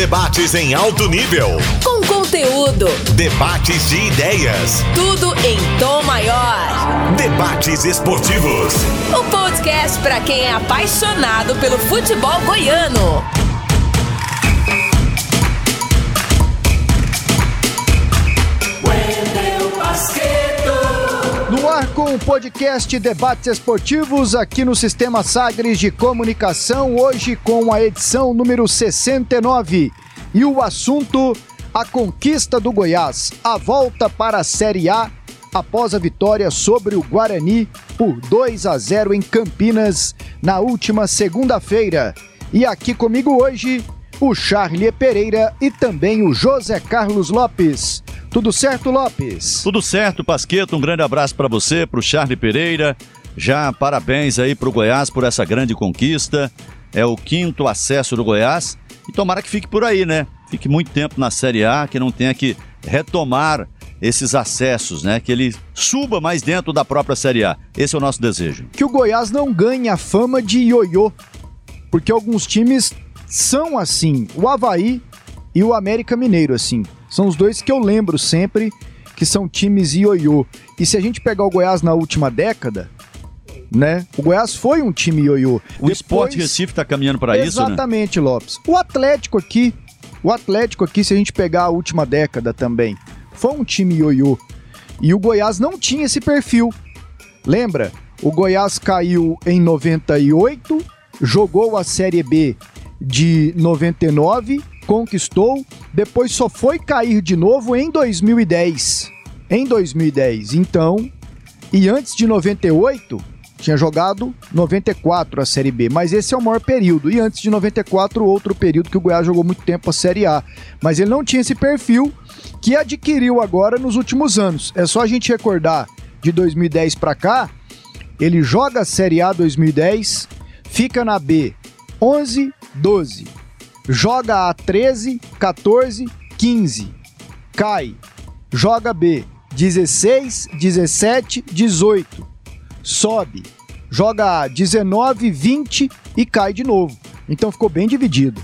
Debates em alto nível. Com conteúdo. Debates de ideias. Tudo em tom maior. Debates esportivos. O podcast para quem é apaixonado pelo futebol goiano. No ar com o podcast Debates Esportivos aqui no Sistema Sagres de Comunicação, hoje com a edição número 69. E o assunto: a conquista do Goiás, a volta para a Série A após a vitória sobre o Guarani por 2 a 0 em Campinas na última segunda-feira. E aqui comigo hoje, o Charlie Pereira e também o José Carlos Lopes. Tudo certo, Lopes? Tudo certo, Pasqueto. Um grande abraço para você, para o Charlie Pereira. Já parabéns aí para o Goiás por essa grande conquista. É o quinto acesso do Goiás. E tomara que fique por aí, né? Fique muito tempo na Série A, que não tenha que retomar esses acessos, né? Que ele suba mais dentro da própria Série A. Esse é o nosso desejo. Que o Goiás não ganhe a fama de ioiô, porque alguns times são assim. O Havaí e o América Mineiro, assim. São os dois que eu lembro sempre que são times ioiô. E se a gente pegar o Goiás na última década, né? O Goiás foi um time ioiô. O Depois- Esporte Recife tá caminhando para isso, né? Exatamente, Lopes. O Atlético aqui, o Atlético aqui, se a gente pegar a última década também, foi um time ioiô. E o Goiás não tinha esse perfil. Lembra? O Goiás caiu em 98, jogou a Série B de 99, conquistou, depois só foi cair de novo em 2010. Em 2010. Então, e antes de 98, tinha jogado 94 a Série B, mas esse é o maior período. E antes de 94, outro período que o Goiás jogou muito tempo a Série A. Mas ele não tinha esse perfil que adquiriu agora nos últimos anos. É só a gente recordar de 2010 para cá, ele joga a Série A 2010, fica na B 11, 12. Joga A 13, 14, 15. Cai. Joga B 16, 17, 18 sobe, joga 19, 20 e cai de novo. Então ficou bem dividido.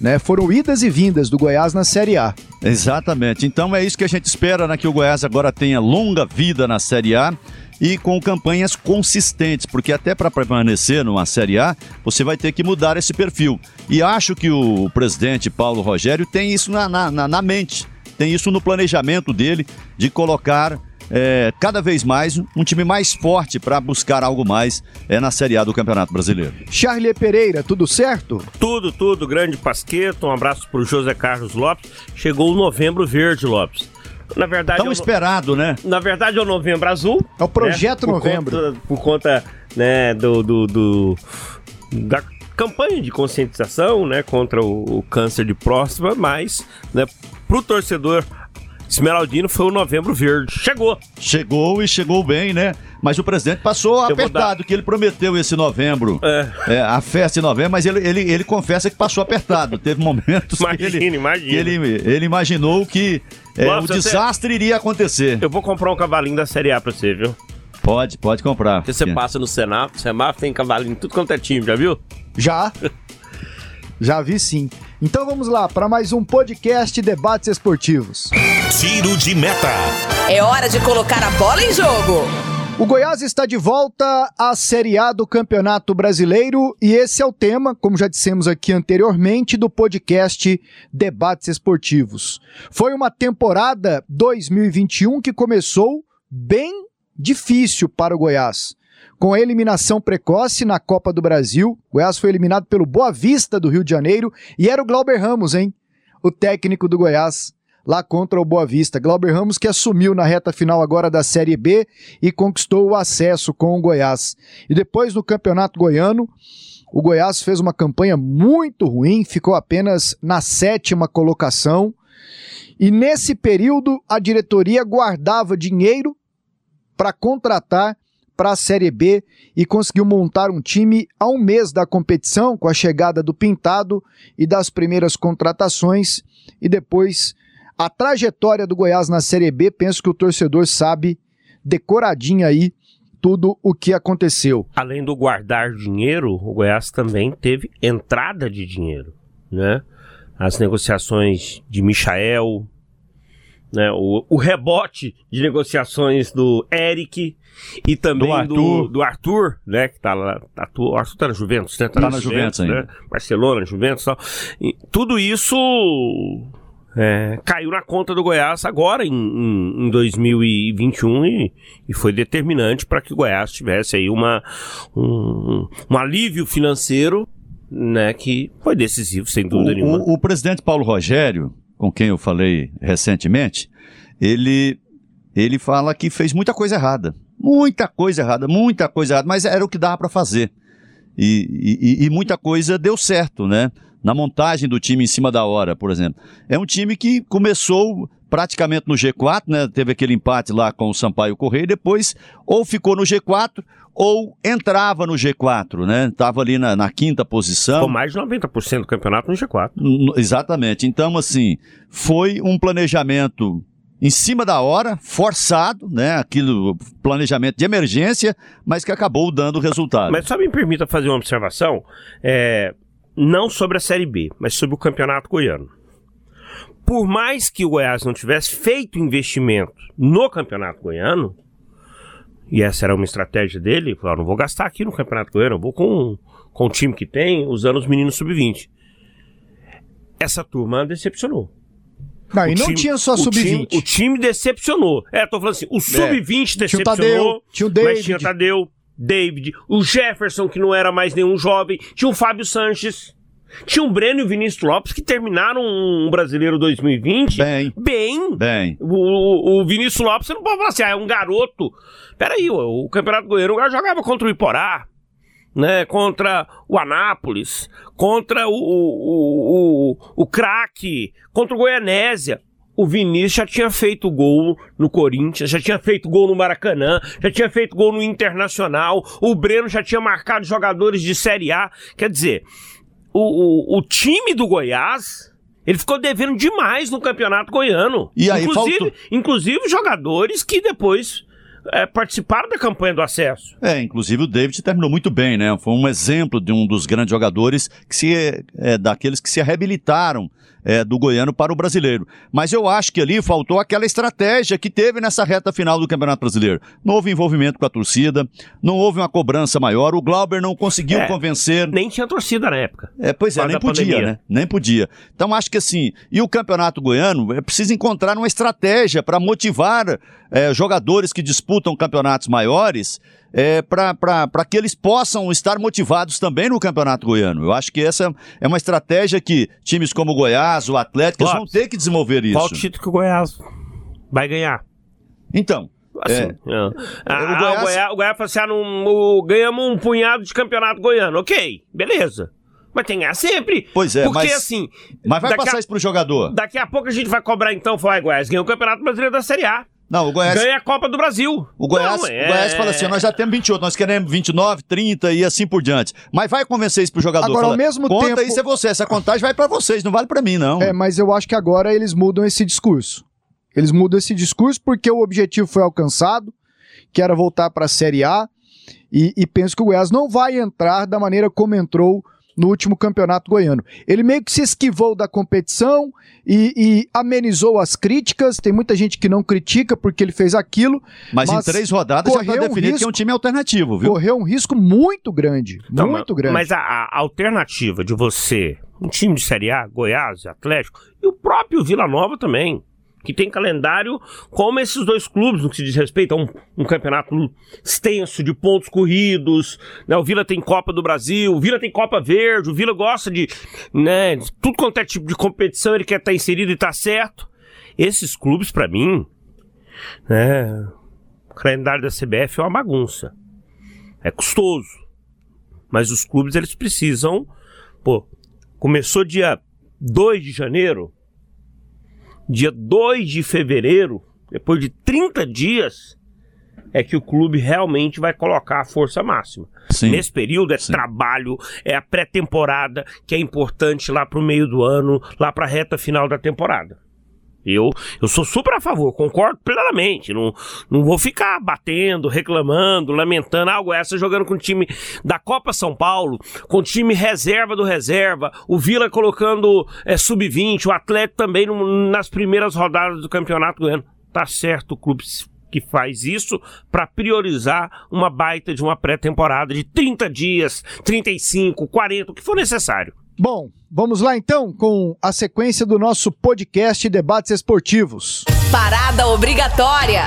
Né? Foram idas e vindas do Goiás na Série A. Exatamente. Então é isso que a gente espera, né? Que o Goiás agora tenha longa vida na Série A e com campanhas consistentes, porque até para permanecer numa Série A, você vai ter que mudar esse perfil. E acho que o presidente Paulo Rogério tem isso na, na, na- na mente, tem isso no planejamento dele de colocar é, cada vez mais um time mais forte para buscar algo mais é, na Série A do Campeonato Brasileiro. Charlie Pereira, tudo certo? Tudo, tudo, grande Pasqueto, um abraço pro José Carlos Lopes. Chegou o Novembro Verde, Lopes. Na verdade, Tão é o esperado, né? na verdade é o Novembro Azul. É o Projeto né? Novembro. conta- por conta, né, do, do, do- da campanha de conscientização, né, contra o, o câncer de próstata, mas, né, pro torcedor esmeraldino foi o Novembro Verde. Chegou! Chegou e chegou bem, né? Mas o presidente passou vou apertado, que ele prometeu esse novembro, É. é, a festa em novembro, mas ele, ele, ele confessa que passou apertado. Teve momentos que, ele, imagina. que ele, ele imaginou que é, Nossa, o você- desastre iria acontecer. Eu vou comprar um cavalinho da Série A pra você, viu? Pode, pode comprar. Porque você passa no semáforo, semáforo tem cavalinho em tudo quanto é time, já viu? Já. Já vi sim. Então vamos lá para mais um podcast Debates Esportivos. Tiro de meta. É hora de colocar a bola em jogo. O Goiás está de volta à Série A do Campeonato Brasileiro e esse é o tema, como já dissemos aqui anteriormente, do podcast Debates Esportivos. Foi uma temporada 2021 que começou bem difícil para o Goiás. Com a eliminação precoce na Copa do Brasil, o Goiás foi eliminado pelo Boa Vista do Rio de Janeiro e era o Glauber Ramos, hein? O técnico do Goiás lá contra o Boa Vista. Glauber Ramos que assumiu na reta final agora da Série B e conquistou o acesso com o Goiás. E depois no Campeonato Goiano, o Goiás fez uma campanha muito ruim, ficou apenas na sétima colocação. E nesse período, a diretoria guardava dinheiro para contratar para a Série B e conseguiu montar um time a um mês da competição, com a chegada do Pintado e das primeiras contratações. E depois, a trajetória do Goiás na Série B, penso que o torcedor sabe decoradinho aí tudo o que aconteceu. Além do guardar dinheiro, o Goiás também teve entrada de dinheiro, né? as negociações de Michael, né, o, o rebote de negociações do Eric e também Do do Arthur. do, Arthur, né, que tá lá, tá, o Arthur tá na Juventus, né? Tá na Juventus ainda. né? Barcelona, Juventus e tal. Tudo isso é, caiu na conta do Goiás agora em, em, em 2021 e, e foi determinante para que o Goiás tivesse aí uma, um, um alívio financeiro, né, que foi decisivo, sem dúvida nenhuma. O, o, o presidente Paulo Rogério, com quem eu falei recentemente, ele, ele fala que fez muita coisa errada. Muita coisa errada, muita coisa errada, mas era o que dava para fazer. E, e, e muita coisa deu certo, né? Na montagem do time em cima da hora, por exemplo. É um time que começou praticamente no G4, né? Teve aquele empate lá com o Sampaio Correia e depois ou ficou no G4 ou entrava no G4, né? Tava ali na, na quinta posição. Ficou mais de 90% do campeonato no G4. N- Exatamente. Então, assim, foi um planejamento em cima da hora, forçado, né? Aquilo, planejamento de emergência, mas que acabou dando resultado. Mas só me permita fazer uma observação, é, não sobre a Série B, mas sobre o Campeonato Goiano. Por mais que o Goiás não tivesse feito investimento no Campeonato Goiano, e essa era uma estratégia dele, falou, "Ah, não vou gastar aqui no Campeonato Goiano, eu vou com, com o time que tem, usando os meninos sub-20. Essa turma decepcionou. Não, O e não time- tinha só o time- sub-20. O time decepcionou. É, tô falando assim, o sub-20 Tinha o decepcionou. Tadeu, tinha o Mas David. tinha o Tadeu, David, o Jefferson, que não era mais nenhum jovem, tinha o Fábio Sanches, tinha o Breno e o Vinícius Lopes, que terminaram um brasileiro 2020 Bem. bem. Bem, O, o- o Vinícius Lopes, você não pode falar assim, ah, é um garoto. Peraí, o, o Campeonato Goiano o jogava contra o Iporá, né? Contra o Anápolis, contra o, o, o, o Craque, contra o Goianésia. O Vinícius já tinha feito gol no Corinthians, já tinha feito gol no Maracanã, já tinha feito gol no Internacional. O Breno já tinha marcado jogadores de Série A. Quer dizer, o, o, o time do Goiás, ele ficou devendo demais no Campeonato Goiano. E aí, inclusive, faltou- inclusive jogadores que depois eh, participaram da campanha do acesso. é, inclusive o David terminou muito bem, né? Foi um exemplo de um dos grandes jogadores que se, é, daqueles que se reabilitaram é, do goiano para o brasileiro. Mas eu acho que ali faltou aquela estratégia que teve nessa reta final do Campeonato Brasileiro. Não houve envolvimento com a torcida, não houve uma cobrança maior, o Glauber não conseguiu É. convencer. Nem tinha torcida na época. É, pois é, nem podia, pandemia. né? Nem podia. Então acho que assim, e o Campeonato Goiano é preciso encontrar uma estratégia para motivar é, jogadores que disputam campeonatos maiores é, para que eles possam estar motivados também no Campeonato Goiano. Eu acho que essa é uma estratégia que times como o Goiás, o Atlético, eles vão Lopes, ter que desenvolver isso. Qual o título que o Goiás vai ganhar? Então, Assim, É. ah, ah, O o, Goiás- Goiás... o Goiás fala assim, ah, não, ganhamos um punhado de campeonato goiano. Ok, beleza. Mas tem que ganhar sempre. Pois é, Porque mas- assim... mas vai passar a, isso pro jogador. Daqui a pouco a gente vai cobrar então, foi, Goiás, ganhou o Campeonato Brasileiro da Série A. Não, o Goiás, Ganha a Copa do Brasil. O Goiás, Não, é- o Goiás fala assim: nós já temos 28, nós queremos 29, 30 e assim por diante. Mas vai convencer isso pro jogador. Agora, ao Fala, mesmo Conta tempo- isso é você, essa contagem vai pra vocês, não vale pra mim, não. É, mas eu acho que agora eles mudam esse discurso. Eles mudam esse discurso porque o objetivo foi alcançado, que era voltar para a Série A, e, e penso que o Goiás não vai entrar da maneira como entrou no último campeonato goiano. Ele meio que se esquivou da competição e, e amenizou as críticas. Tem muita gente que não critica porque ele fez aquilo. mas, mas em três rodadas já tá correu um definido que é risco- um time alternativo, viu? Correu um risco muito grande. Não, muito mas, grande. Mas a, a alternativa de você, um time de Série A, Goiás, Atlético, e o próprio Vila Nova também, que tem calendário como esses dois clubes, no que se diz respeito a um, um campeonato extenso de pontos corridos, né? O Vila tem Copa do Brasil, o Vila tem Copa Verde, o Vila gosta de, né, tudo quanto é tipo de competição, ele quer estar inserido e tá certo. Esses clubes, pra mim, né, o calendário da CBF é uma bagunça. É custoso. Mas os clubes eles precisam. Pô, começou dia 2 de janeiro. Dia 2 de fevereiro, depois de 30 dias, é que o clube realmente vai colocar a força máxima. Sim. Nesse período é Sim. trabalho, é a pré-temporada, que é importante lá pro meio do ano, lá pra reta final da temporada. Eu, eu sou super a favor, concordo plenamente. Não, não vou ficar batendo, reclamando, lamentando. O Goiás tá jogando com o time da Copa São Paulo, com o time reserva do reserva, o Vila colocando é, sub-20, o Atlético também no, nas primeiras rodadas do Campeonato Goiano. Tá certo o clube que faz isso para priorizar uma baita de uma pré-temporada de 30 dias, 35, 40, o que for necessário. Bom, vamos lá então com a sequência do nosso podcast Debates Esportivos. Parada obrigatória.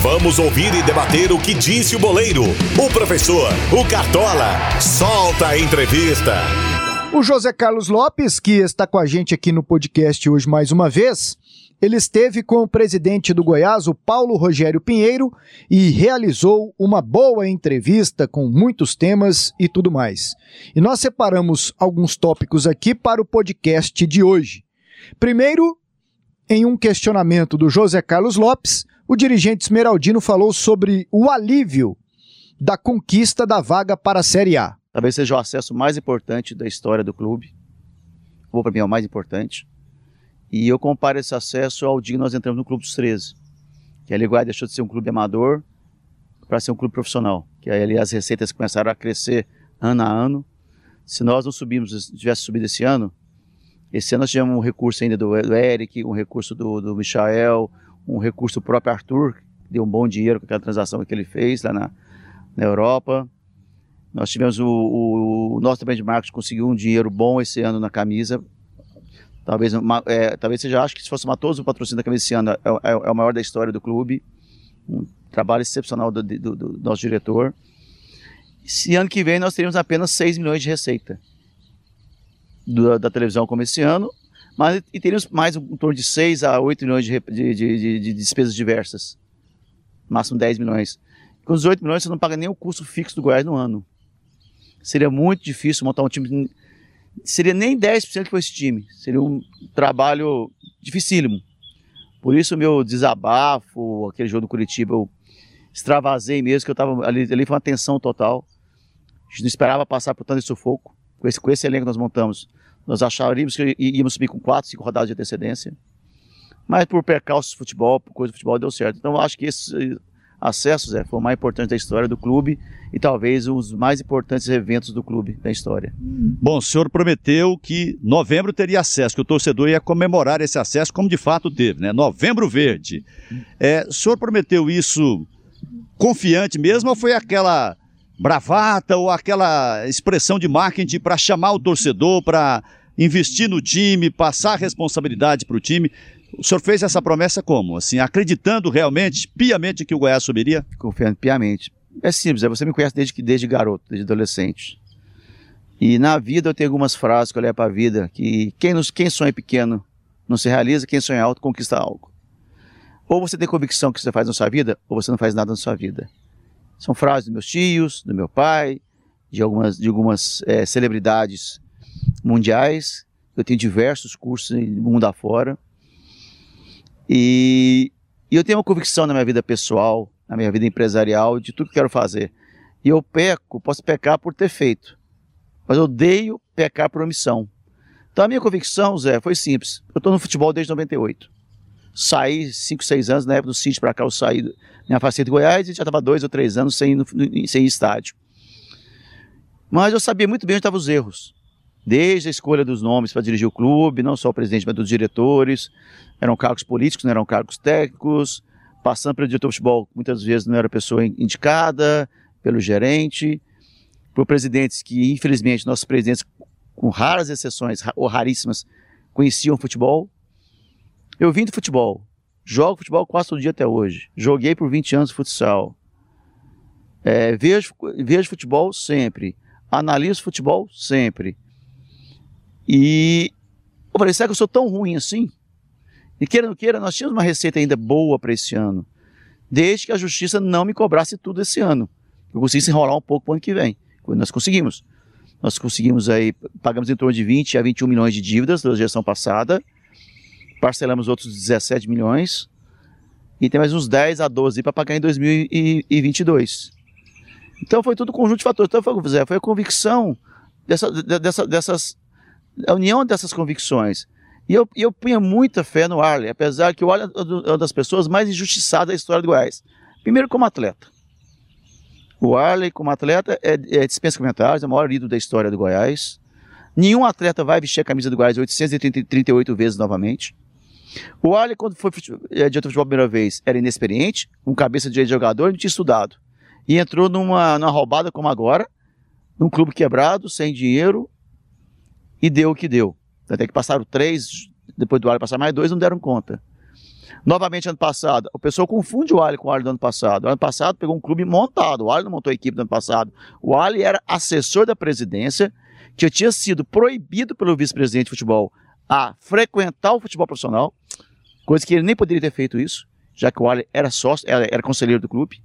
Vamos ouvir e debater o que disse o boleiro, o professor, o Cartola. Solta a entrevista. O José Carlos Lopes, que está com a gente aqui no podcast hoje mais uma vez, ele esteve com o presidente do Goiás, o Paulo Rogério Pinheiro, e realizou uma boa entrevista com muitos temas e tudo mais. E nós separamos alguns tópicos aqui para o podcast de hoje. Primeiro, em um questionamento do José Carlos Lopes, o dirigente esmeraldino falou sobre o alívio da conquista da vaga para a Série A. Talvez seja o acesso mais importante da história do clube. Ou para mim é o mais importante. E eu comparo esse acesso ao dia que nós entramos no Clube dos 13. Que a Liguai deixou de ser um clube amador para ser um clube profissional. Que aí ali as receitas começaram a crescer ano a ano. Se nós não subimos, tivesse subido esse ano, esse ano nós tivemos um recurso ainda do, do Eric, um recurso do, do Michael, um recurso do próprio Arthur, que deu um bom dinheiro com aquela transação que ele fez lá na, na Europa. Nós tivemos o, o, o nosso benchmark conseguiu um dinheiro bom esse ano na camisa, Talvez, uma, é, talvez seja, que se fosse somar todos o patrocínio da camisa esse ano, é, é, é, o maior da história do clube. Um trabalho excepcional do, do, do nosso diretor. Esse ano que vem nós teremos apenas 6 milhões de receita do, da televisão como esse ano, mas e teríamos mais em torno de 6 a 8 milhões de, de, de, de despesas diversas. Máximo 10 milhões. Com os 8 milhões você não paga nem o custo fixo do Goiás no ano. Seria muito difícil montar um time seria nem 10% que foi esse time. Seria um trabalho dificílimo. Por isso meu desabafo, aquele jogo do Curitiba, eu extravasei mesmo, que eu tava ali, ali foi uma tensão total. A gente não esperava passar por tanto sufoco. Com esse, com esse elenco que nós montamos, nós acharíamos que íamos subir com 4, 5 rodadas de antecedência. Mas por percalços de futebol, por coisa do futebol, deu certo. Então eu acho que esse acessos Zé, foi o mais importante da história do clube e talvez os mais importantes eventos do clube da história. Bom, o senhor prometeu que novembro teria acesso, que o torcedor ia comemorar esse acesso, como de fato teve, né? Novembro Verde. É, o senhor prometeu isso confiante mesmo ou foi aquela bravata ou aquela expressão de marketing para chamar o torcedor, para investir no time, passar responsabilidade para o time? O senhor fez essa promessa como? Assim, acreditando realmente, piamente, que o Goiás subiria? Confiando piamente. É simples, é, você me conhece desde, desde garoto, desde adolescente. E na vida eu tenho algumas frases que eu levo para a vida, que quem, nos, quem sonha pequeno não se realiza, quem sonha alto conquista algo. Ou você tem convicção que você faz na sua vida, ou você não faz nada na sua vida. São frases dos meus tios, do meu pai, de algumas, de algumas é, celebridades mundiais. Eu tenho diversos cursos no mundo afora. E, e, eu tenho uma convicção na minha vida pessoal, na minha vida empresarial, de tudo que quero fazer. E eu peco, posso pecar por ter feito, mas eu odeio pecar por omissão. Então a minha convicção, Zé, foi simples. Eu estou no futebol desde 98. Saí 5, 6 anos, na época do sítio para cá, eu saí, me afastei de Goiás e já estava dois ou três anos sem, sem estádio. Mas eu sabia muito bem onde estavam os erros desde a escolha dos nomes para dirigir o clube, não só o presidente, mas dos diretores, eram cargos políticos, não eram cargos técnicos, passando pelo diretor de futebol, muitas vezes não era a pessoa indicada, pelo gerente, por presidentes que, infelizmente, nossos presidentes, com raras exceções, ou raríssimas, conheciam futebol. Eu vim do futebol, jogo futebol quase todo dia até hoje, joguei por 20 anos futsal, é, vejo, vejo futebol sempre, analiso futebol sempre, e eu falei, será que eu sou tão ruim assim? E queira ou não queira, nós tínhamos uma receita ainda boa para esse ano, desde que a justiça não me cobrasse tudo esse ano. Eu conseguisse enrolar um pouco para o ano que vem. Nós conseguimos. Nós conseguimos aí, pagamos em torno de 20 a 21 milhões de dívidas da gestão passada, parcelamos outros 17 milhões, e tem mais uns 10 a 12 para pagar em 2022. Então foi tudo um conjunto de fatores. Então foi, foi a convicção dessa, dessa, dessas a união dessas convicções E eu, eu punha muita fé no Arley, apesar que o Arley é uma das pessoas mais injustiçadas da história do Goiás. Primeiro como atleta. O Arley, como atleta, é, é dispensa comentários, é o maior ídolo da história do Goiás. Nenhum atleta vai vestir a camisa do Goiás 838 vezes novamente. O Arley, quando foi é, diretor de futebol a primeira vez, era inexperiente, com cabeça de jogador, não tinha estudado. E entrou numa, numa roubada como agora, num clube quebrado, sem dinheiro, e deu o que deu. Até que passaram três, depois do Arley passar mais dois, não deram conta. Novamente, ano passado, o pessoal confunde o Ali com o Ali do ano passado. O ano passado pegou um clube montado, o Ali não montou a equipe do ano passado. O Ali era assessor da presidência, que tinha sido proibido pelo vice-presidente de futebol a frequentar o futebol profissional, coisa que ele nem poderia ter feito isso, já que o Ali era sócio, era, era conselheiro do clube.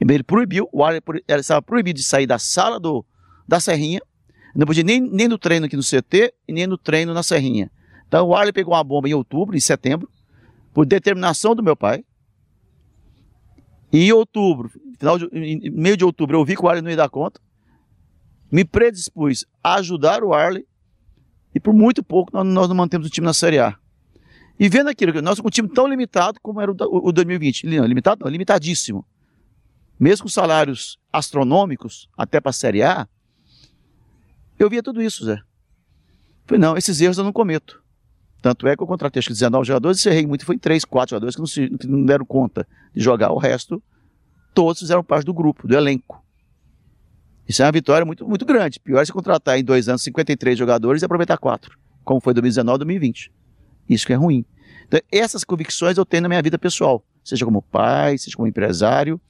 Ele proibiu, o Ali estava proibido de sair da sala do, da Serrinha, não podia nem, nem no treino aqui no CT e nem no treino na Serrinha. Então o Arley pegou uma bomba em outubro, em setembro, por determinação do meu pai. E em outubro, final de, em meio de outubro, eu vi que o Arley não ia dar conta. Me predispus a ajudar o Arley. E por muito pouco nós, nós não mantemos o time na Série A. E vendo aquilo, nós com um time tão limitado como era o, o, o 2020. Não, limitado não, limitadíssimo. Mesmo com salários astronômicos, até para a Série A, eu via tudo isso, Zé. Falei, não, esses erros eu não cometo. Tanto é que eu contratei acho que 19 jogadores e errei muito, foi em 3, 4 jogadores que não, se, que não deram conta de jogar. O resto, todos fizeram parte do grupo, do elenco. Isso é uma vitória muito, muito grande. Pior é se contratar em dois anos 53 jogadores e aproveitar quatro, como foi 2019 2020. Isso que é ruim. Então, essas convicções eu tenho na minha vida pessoal, seja como pai, seja como empresário.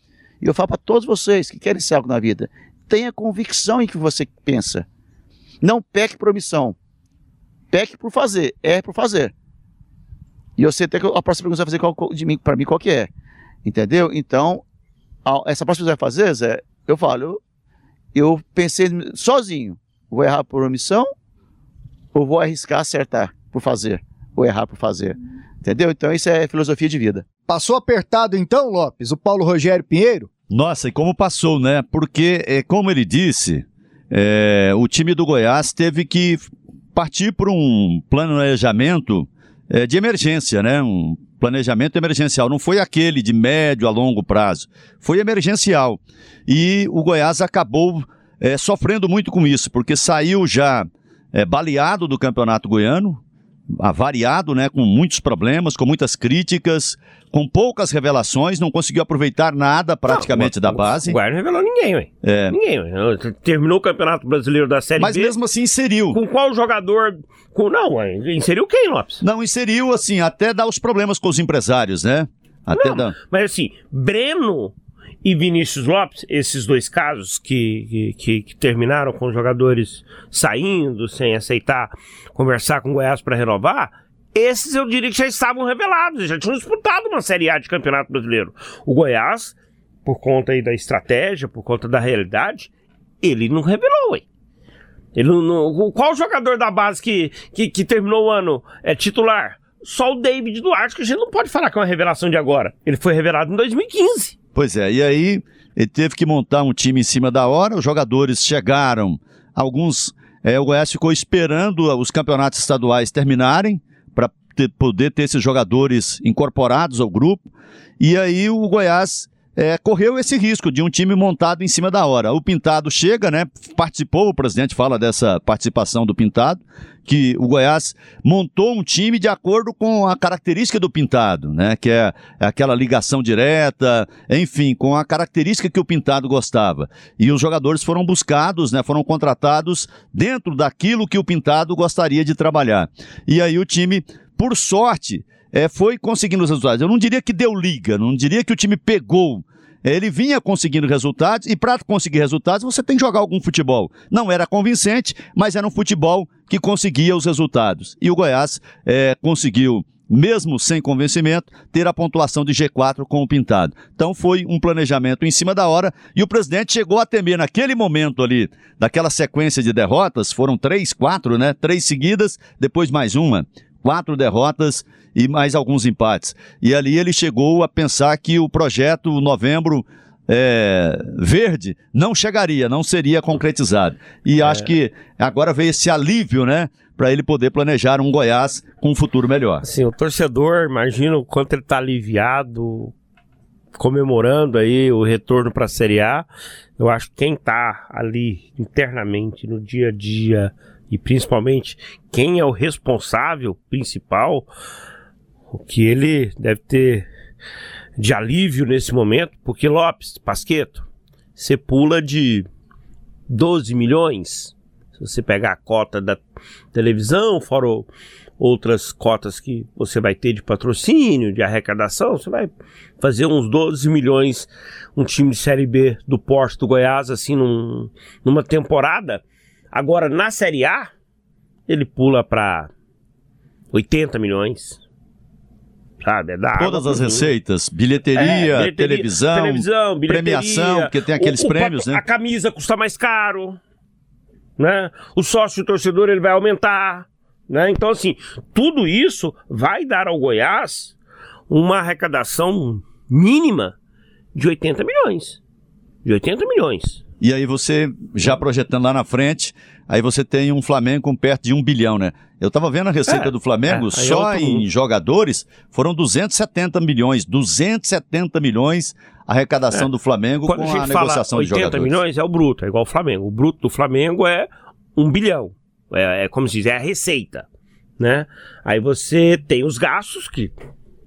E eu falo para todos vocês que querem ser algo na vida, tenha convicção em que você pensa. Não peque por omissão. Peque por fazer, erre por fazer. E eu sei até que a próxima pergunta vai fazer de mim, para mim qual que é. Entendeu? Então, a, essa próxima pergunta vai fazer, Zé, eu falo, eu, eu pensei sozinho, vou errar por omissão ou vou arriscar acertar por fazer, ou errar por fazer. Entendeu? Então isso é filosofia de vida. Passou apertado então, Lopes, o Paulo Rogério Pinheiro? Nossa, e como passou, né? Porque, é, como ele disse, é, o time do Goiás teve que partir para um planejamento é, de emergência, né? Um planejamento emergencial. Não foi aquele de médio a longo prazo. Foi emergencial. E o Goiás acabou é, sofrendo muito com isso, porque saiu já é, baleado do campeonato goiano, avariado, né, com muitos problemas, com muitas críticas, com poucas revelações, não conseguiu aproveitar nada praticamente não, da base. O Guarani não revelou ninguém, ué. É. Ninguém, ué. Terminou o Campeonato Brasileiro da Série Mas B. Mas mesmo assim inseriu. Com qual jogador... Com... Não, ué. inseriu quem, Lopes? Não, inseriu, assim, até dar os problemas com os empresários, né? Até não, dar... Mas assim, Breno e Vinícius Lopes, esses dois casos que, que, que, terminaram com jogadores saindo sem aceitar conversar com o Goiás para renovar, esses eu diria que já estavam revelados, já tinham disputado uma Série A de Campeonato Brasileiro. O Goiás, por conta aí da estratégia, por conta da realidade, ele não revelou, hein? Ele não, qual jogador da base que, que, que terminou o ano é titular? Só o David Duarte, que a gente não pode falar que é uma revelação de agora. Ele foi revelado em 2015. Pois é, e aí ele teve que montar um time em cima da hora, os jogadores chegaram, alguns. É, o Goiás ficou esperando os campeonatos estaduais terminarem para poder ter esses jogadores incorporados ao grupo. E aí o Goiás é, correu esse risco de um time montado em cima da hora. O Pintado chega, né? Participou, o presidente fala dessa participação do Pintado, que o Goiás montou um time de acordo com a característica do Pintado, né? Que é aquela ligação direta, enfim, com a característica que o Pintado gostava. E os jogadores foram buscados, né? Foram contratados dentro daquilo que o Pintado gostaria de trabalhar. E aí o time, por sorte, é, foi conseguindo os resultados. Eu não diria que deu liga, não diria que o time pegou. Ele vinha conseguindo resultados e para conseguir resultados você tem que jogar algum futebol. Não era convincente, mas era um futebol que conseguia os resultados. E o Goiás é, conseguiu mesmo sem convencimento, ter a pontuação de G4 com o Pintado. Então foi um planejamento em cima da hora e o presidente chegou a temer naquele momento ali, daquela sequência de derrotas, foram três, quatro, né? Três seguidas, depois mais uma quatro derrotas e mais alguns empates. E ali ele chegou a pensar que o projeto novembro é, verde, não chegaria, não seria concretizado. E É. acho que agora veio esse alívio, né? Para ele poder planejar um Goiás com um futuro melhor. Assim, o torcedor, imagina o quanto ele tá aliviado, comemorando aí o retorno para a Série A. Eu acho que quem tá ali internamente no dia a dia e principalmente quem é o responsável principal, o que ele deve ter de alívio nesse momento, porque Lopes, Pasqueto, você pula de 12 milhões. Se você pegar a cota da televisão, fora o- outras cotas que você vai ter de patrocínio, de arrecadação, você vai fazer uns 12 milhões um time de Série B do Porto do Goiás, assim, num- numa temporada. Agora, na Série A, ele pula para 80 milhões. Sabe? É da Todas as receitas, bilheteria, É, bilheteria, televisão, televisão, bilheteria, premiação, porque tem aqueles o- o prêmios, né? A camisa custa mais caro, né? O sócio torcedor ele vai aumentar, né? Então assim, tudo isso vai dar ao Goiás uma arrecadação mínima de 80 milhões. De 80 milhões. E aí você, já projetando lá na frente, aí você tem um Flamengo com perto de um bilhão, né? Eu tava vendo a receita É, do Flamengo, é, é só em jogadores foram 270 milhões. 270 milhões a arrecadação do Flamengo Quando com a a, negociação de 80 jogadores. milhões é o bruto, é igual o Flamengo. O bruto do Flamengo é um bilhão. É, é como se diz, é a receita, né? Aí você tem os gastos que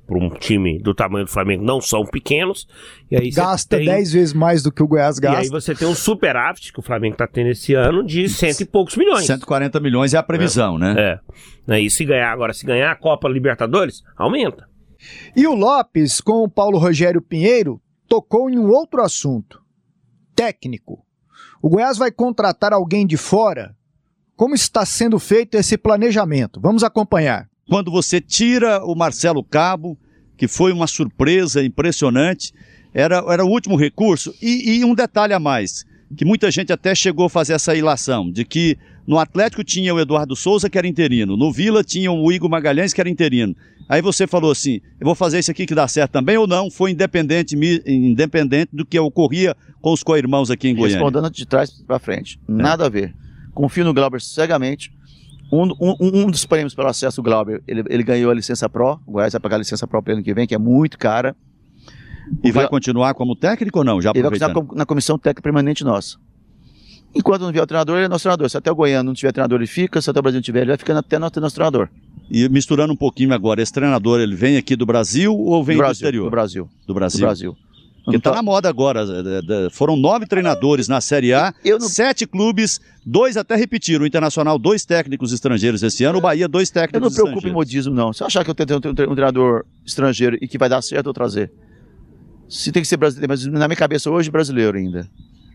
para um time do tamanho do Flamengo não são pequenos. E aí Gasta tem- 10 vezes mais do que o Goiás E aí gasta. você tem um superávit que o Flamengo tá tendo esse ano de cento e poucos milhões. 140 milhões é a previsão, né? É. Né, E se ganhar agora, se ganhar a Copa Libertadores, aumenta. E o Lopes, com o Paulo Rogério Pinheiro, tocou em um outro assunto: técnico. O Goiás vai contratar alguém de fora? Como está sendo feito esse planejamento? Vamos acompanhar. Quando você tira o Marcelo Cabo, que foi uma surpresa impressionante, era, era o último recurso. E, e um detalhe a mais, que muita gente até chegou a fazer essa ilação, de que no Atlético tinha o Eduardo Souza, que era interino, no Vila tinha o Igor Magalhães, que era interino. Aí você falou assim, eu vou fazer isso aqui que dá certo também ou não? Foi independente, independente do que ocorria com os co-irmãos aqui em Goiânia. Respondendo de trás para frente. Nada a ver. Confio no Glauber cegamente. Um, um- um dos prêmios pelo acesso do Glauber, ele, ele ganhou a licença Pro. O Goiás vai pagar a licença Pro ano que vem, que é muito cara. E vai Glau- continuar como técnico ou não? Já Ele vai continuar na comissão técnica permanente nossa. Enquanto não vier o treinador, ele é nosso treinador. Se até o Goiano não tiver treinador, ele fica. Se até o Brasil não tiver, ele vai ficando até ter nosso treinador. E misturando um pouquinho agora, esse treinador, ele vem aqui do Brasil ou vem do do, Brasil, exterior? Do Brasil. Do Do Brasil. Porque tá Então, na moda agora. eh, eh, Foram nove treinadores na Série A, Eu não- sete clubes, dois até repetiram. O Internacional, dois técnicos estrangeiros esse ano, o Bahia, dois eu técnicos não me preocupo em estrangeiros. modismo, não. Se eu achar que eu tenho um, tre- treinador estrangeiro e que vai dar certo, eu trazer. Se tem que ser brasileiro, mas na minha cabeça hoje, brasileiro ainda.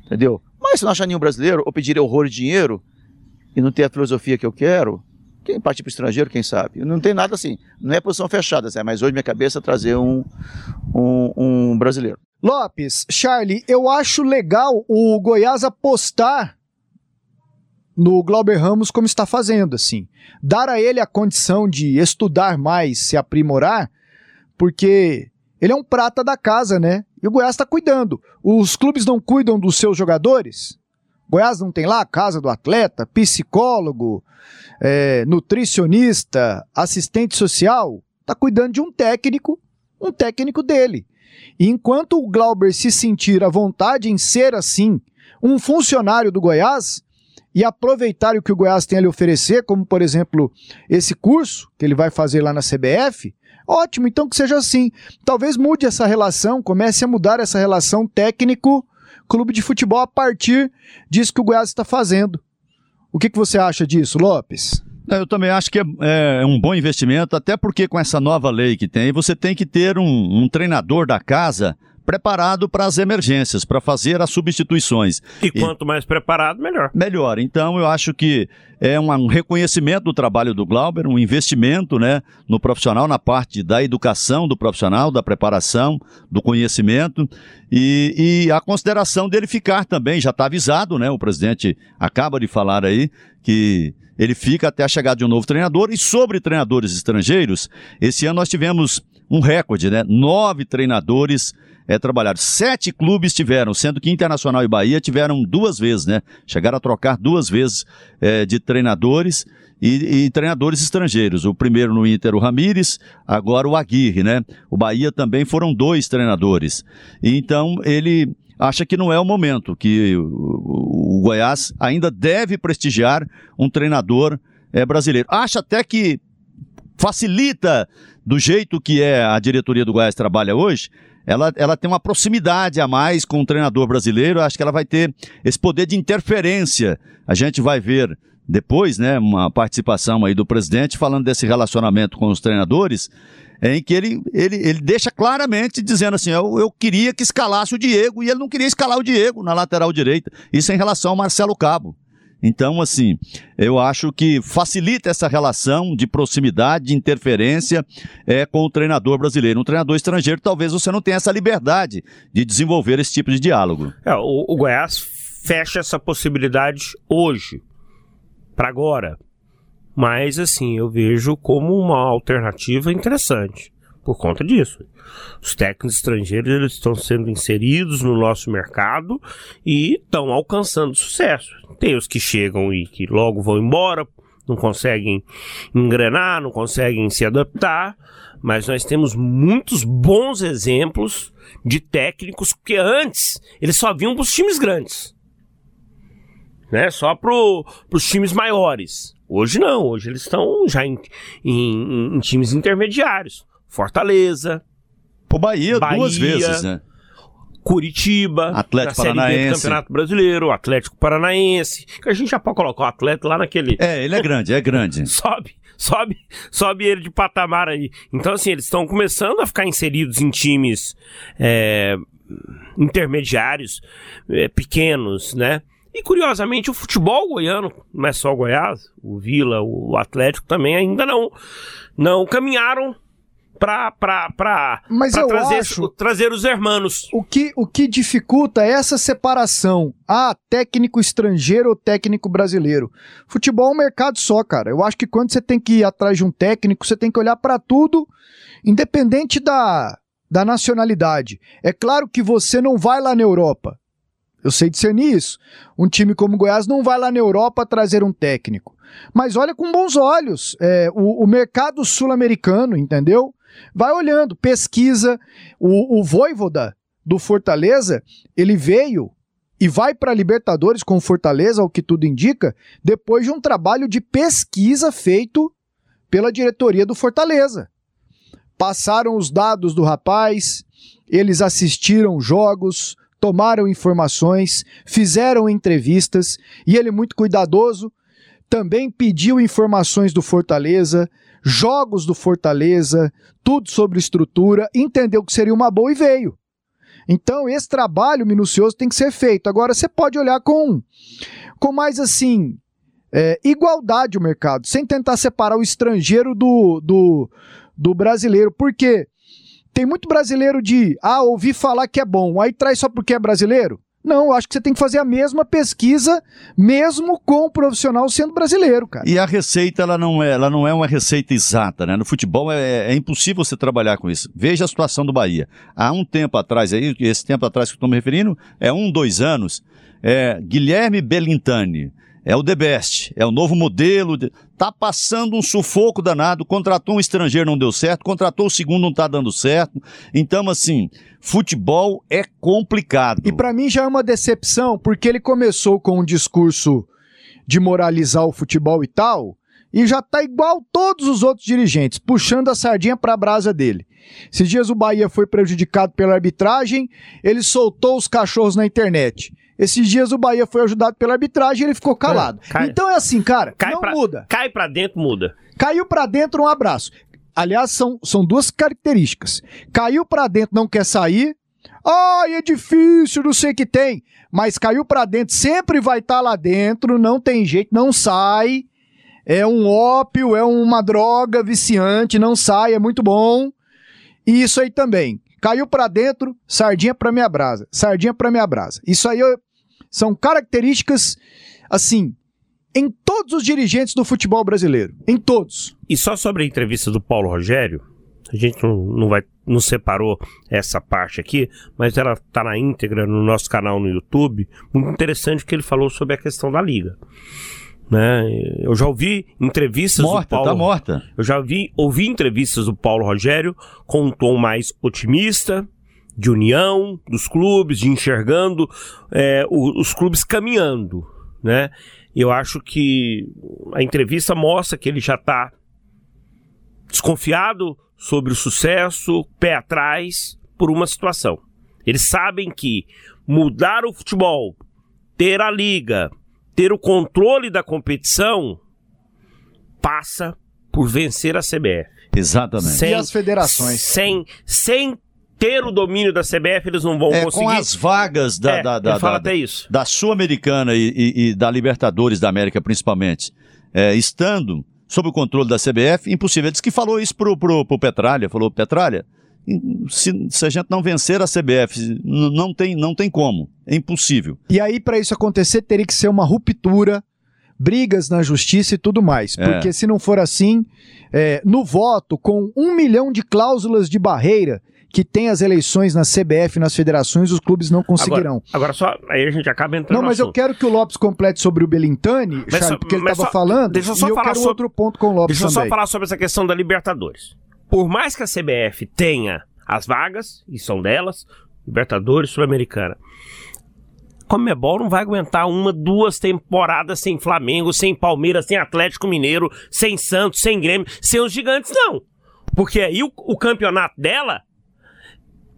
Entendeu? Mas se não achar nenhum brasileiro, ou pedir horror de dinheiro e não ter a filosofia que eu quero, quem partir para o estrangeiro, quem sabe? Não tem nada assim. Não é posição fechada, mas hoje minha cabeça é trazer um, um, um brasileiro. Lopes, Charlie, eu acho legal o Goiás apostar no Glauber Ramos como está fazendo, assim. Dar a ele a condição de estudar mais, se aprimorar, porque ele é um prata da casa, né? E o Goiás está cuidando. Os clubes não cuidam dos seus jogadores? Goiás não tem lá a casa do atleta, psicólogo, é, nutricionista, assistente social? Está cuidando de um técnico, um técnico dele. E enquanto o Glauber se sentir à vontade em ser assim, um funcionário do Goiás, e aproveitar o que o Goiás tem a lhe oferecer, como por exemplo esse curso que ele vai fazer lá na CBF, ótimo, então que seja assim. Talvez mude essa relação, comece a mudar essa relação técnico-clube de futebol a partir disso que o Goiás está fazendo. O que, que você acha disso, Lopes? Eu também acho que é, é um bom investimento, até porque com essa nova lei que tem, você tem que ter um, um treinador da casa preparado para as emergências, para fazer as substituições. E quanto mais preparado, melhor. melhor. Então, eu acho que é um, um reconhecimento do trabalho do Glauber, um investimento né, no profissional, na parte da educação do profissional, da preparação, do conhecimento e, e a consideração dele ficar também, já está avisado, né? O presidente acaba de falar aí que ele fica até a chegada de um novo treinador. E sobre treinadores estrangeiros, esse ano nós tivemos um recorde, né? Nove treinadores é trabalhado. Sete clubes tiveram, sendo que Internacional e Bahia tiveram duas vezes, né? Chegaram a trocar duas vezes é, de treinadores e, e, treinadores estrangeiros. O primeiro no Inter, o Ramires, agora o Aguirre, né? O Bahia também foram dois treinadores. Então ele acha que não é o momento, que o, Goiás ainda deve prestigiar um treinador é, brasileiro. Acha até que facilita do jeito que é a diretoria do Goiás trabalha hoje, ela, ela tem uma proximidade a mais com o treinador brasileiro, acho que ela vai ter esse poder de interferência. A gente vai ver depois, né, uma participação aí do presidente falando desse relacionamento com os treinadores, em que ele, ele, ele deixa claramente dizendo assim: eu, eu queria que escalasse o Diego, e ele não queria escalar o Diego na lateral direita. Isso em relação ao Marcelo Cabo. Então, assim, eu acho que facilita essa relação de proximidade, de interferência é, com o treinador brasileiro. Um treinador estrangeiro, talvez você não tenha essa liberdade de desenvolver esse tipo de diálogo. É, o, o Goiás fecha essa possibilidade hoje, para agora. Mas, assim, eu vejo como uma alternativa interessante por conta disso. Os técnicos estrangeiros eles estão sendo inseridos no nosso mercado e estão alcançando sucesso. Tem os que chegam e que logo vão embora, não conseguem engrenar, não conseguem se adaptar, mas nós temos muitos bons exemplos de técnicos que antes eles só vinham para os times grandes, né? Só para os times maiores. Hoje não, hoje eles estão já em, em, em times intermediários. Fortaleza, o Bahia, Bahia duas vezes, né? Curitiba, Atlético Paranaense, Campeonato Brasileiro, Atlético Paranaense, que a gente já pode colocar o Atlético lá naquele. É, ele é grande, é grande. sobe, sobe, sobe ele de patamar aí. Então, assim, eles estão começando a ficar inseridos em times é, intermediários, é, pequenos, né? E curiosamente o futebol goiano, não é só o Goiás, o Vila, o Atlético também ainda não, não caminharam para trazer, acho, trazer os hermanos. O que, o que dificulta é essa separação. Ah, técnico estrangeiro ou técnico brasileiro. Futebol é um mercado só, cara. Eu acho que quando você tem que ir atrás de um técnico, você tem que olhar para tudo, independente da, da nacionalidade. É claro que você não vai lá na Europa. Eu sei discernir isso. Um time como o Goiás não vai lá na Europa trazer um técnico. Mas olha com bons olhos é, o, o mercado sul-americano, entendeu? Vai olhando, pesquisa. O, o Voivoda do Fortaleza, ele veio e vai para a Libertadores com Fortaleza, ao que tudo indica, depois de um trabalho de pesquisa feito pela diretoria do Fortaleza. Passaram os dados do rapaz, eles assistiram jogos, tomaram informações, fizeram entrevistas e ele, muito cuidadoso, também pediu informações do Fortaleza, jogos do Fortaleza, tudo sobre estrutura, entendeu que seria uma boa e veio. Então, esse trabalho minucioso tem que ser feito. Agora, você pode olhar com, com mais assim, é, igualdade o mercado, sem tentar separar o estrangeiro do, do, do brasileiro. Por quê? Tem muito brasileiro de, ah, ouvi falar que é bom, aí traz só porque é brasileiro? Não, eu acho que você tem que fazer a mesma pesquisa, mesmo com o profissional sendo brasileiro, cara. E a receita, ela não é, ela não é uma receita exata, né? No futebol é, é impossível você trabalhar com isso. Veja a situação do Bahia. Há um tempo atrás, aí, esse tempo atrás que eu estou me referindo, é um, dois anos, é, Guilherme Belintani é o The Best, é o novo modelo. De... Tá passando um sufoco danado. Contratou um estrangeiro, não deu certo. Contratou o segundo, não tá dando certo. Então, assim, futebol é complicado. E para mim já é uma decepção, porque ele começou com um discurso de moralizar o futebol e tal, e já tá igual todos os outros dirigentes, puxando a sardinha para a brasa dele. Esses dias o Bahia foi prejudicado pela arbitragem, ele soltou os cachorros na internet. Esses dias o Bahia foi ajudado pela arbitragem e ele ficou calado. Cai, então é assim, cara, cai não pra, muda. Cai pra dentro, muda. Caiu pra dentro, um abraço. Aliás, são, são duas características. Caiu pra dentro, não quer sair. Ai, é difícil, não sei o que tem. Mas caiu pra dentro, sempre vai estar tá lá dentro, não tem jeito, não sai. É um ópio, é uma droga viciante, não sai, é muito bom. E isso aí também. Caiu pra dentro, sardinha pra minha brasa. Sardinha pra minha brasa. Isso aí eu, são características, assim, em todos os dirigentes do futebol brasileiro. Em todos. E só sobre a entrevista do Paulo Rogério, a gente não, não vai nos separou essa parte aqui, mas ela está na íntegra no nosso canal no YouTube. Muito interessante que ele falou sobre a questão da liga. Né? Eu já ouvi entrevistas morta, do Paulo. tá morta. Eu já vi, ouvi entrevistas do Paulo Rogério com um tom mais otimista, de união dos clubes, de enxergando é, os clubes caminhando, né? Eu acho que a entrevista mostra que ele já está desconfiado sobre o sucesso, pé atrás, por uma situação. Eles sabem que mudar o futebol, ter a liga, ter o controle da competição, passa por vencer a CBF. Exatamente. Sem, E as federações? Sem, sem ter o domínio da CBF, eles não vão É, conseguir. com as vagas da, É, da, da, da- isso. da Sul-Americana e, e- e da Libertadores da América, principalmente, é, estando sob o controle da CBF, impossível. Ele disse que falou isso pro, pro, pro Petralha, falou, Petralha, se, se a gente não vencer a CBF, não tem, não tem como, é impossível. E aí, para isso acontecer, teria que ser uma ruptura, brigas na justiça e tudo mais. É. Porque se não for assim, é, no voto, com um milhão de cláusulas de barreira que tem as eleições na CBF nas federações, os clubes não conseguirão. Agora, agora só, aí a gente acaba entrando Não, mas eu quero que o Lopes complete sobre o Belintani, Charles, só- porque ele estava só- falando, deixa eu só e eu falar sobre- outro ponto com o Lopes Deixa eu só também. falar sobre essa questão da Libertadores. Por mais que a CBF tenha as vagas, e são delas, Libertadores, Sul-Americana, Comebol não vai aguentar uma, duas temporadas sem Flamengo, sem Palmeiras, sem Atlético Mineiro, sem Santos, sem Grêmio, sem os gigantes, não. Porque aí o, o campeonato dela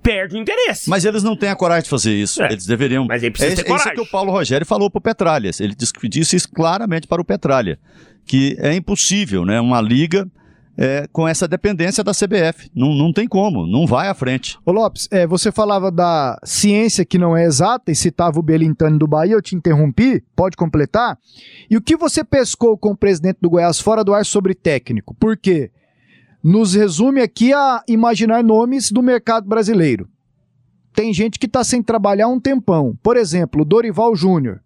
perde o interesse. Mas eles não têm a coragem de fazer isso. É. Eles deveriam. Mas aí precisa é, ter é isso coragem. que o Paulo Rogério falou pro Petralha. Ele disse, disse isso claramente para o Petralha. Que é impossível, né? Uma liga é, com essa dependência da CBF. Não, não tem como, não vai à frente. Ô Lopes, é, você falava da ciência que não é exata e citava o Belintani do Bahia, eu te interrompi, pode completar? E o que você pescou com o presidente do Goiás fora do ar sobre técnico? Por quê? Nos resume aqui a imaginar nomes do mercado brasileiro. Tem gente que está sem trabalhar um tempão. Por exemplo, Dorival Júnior,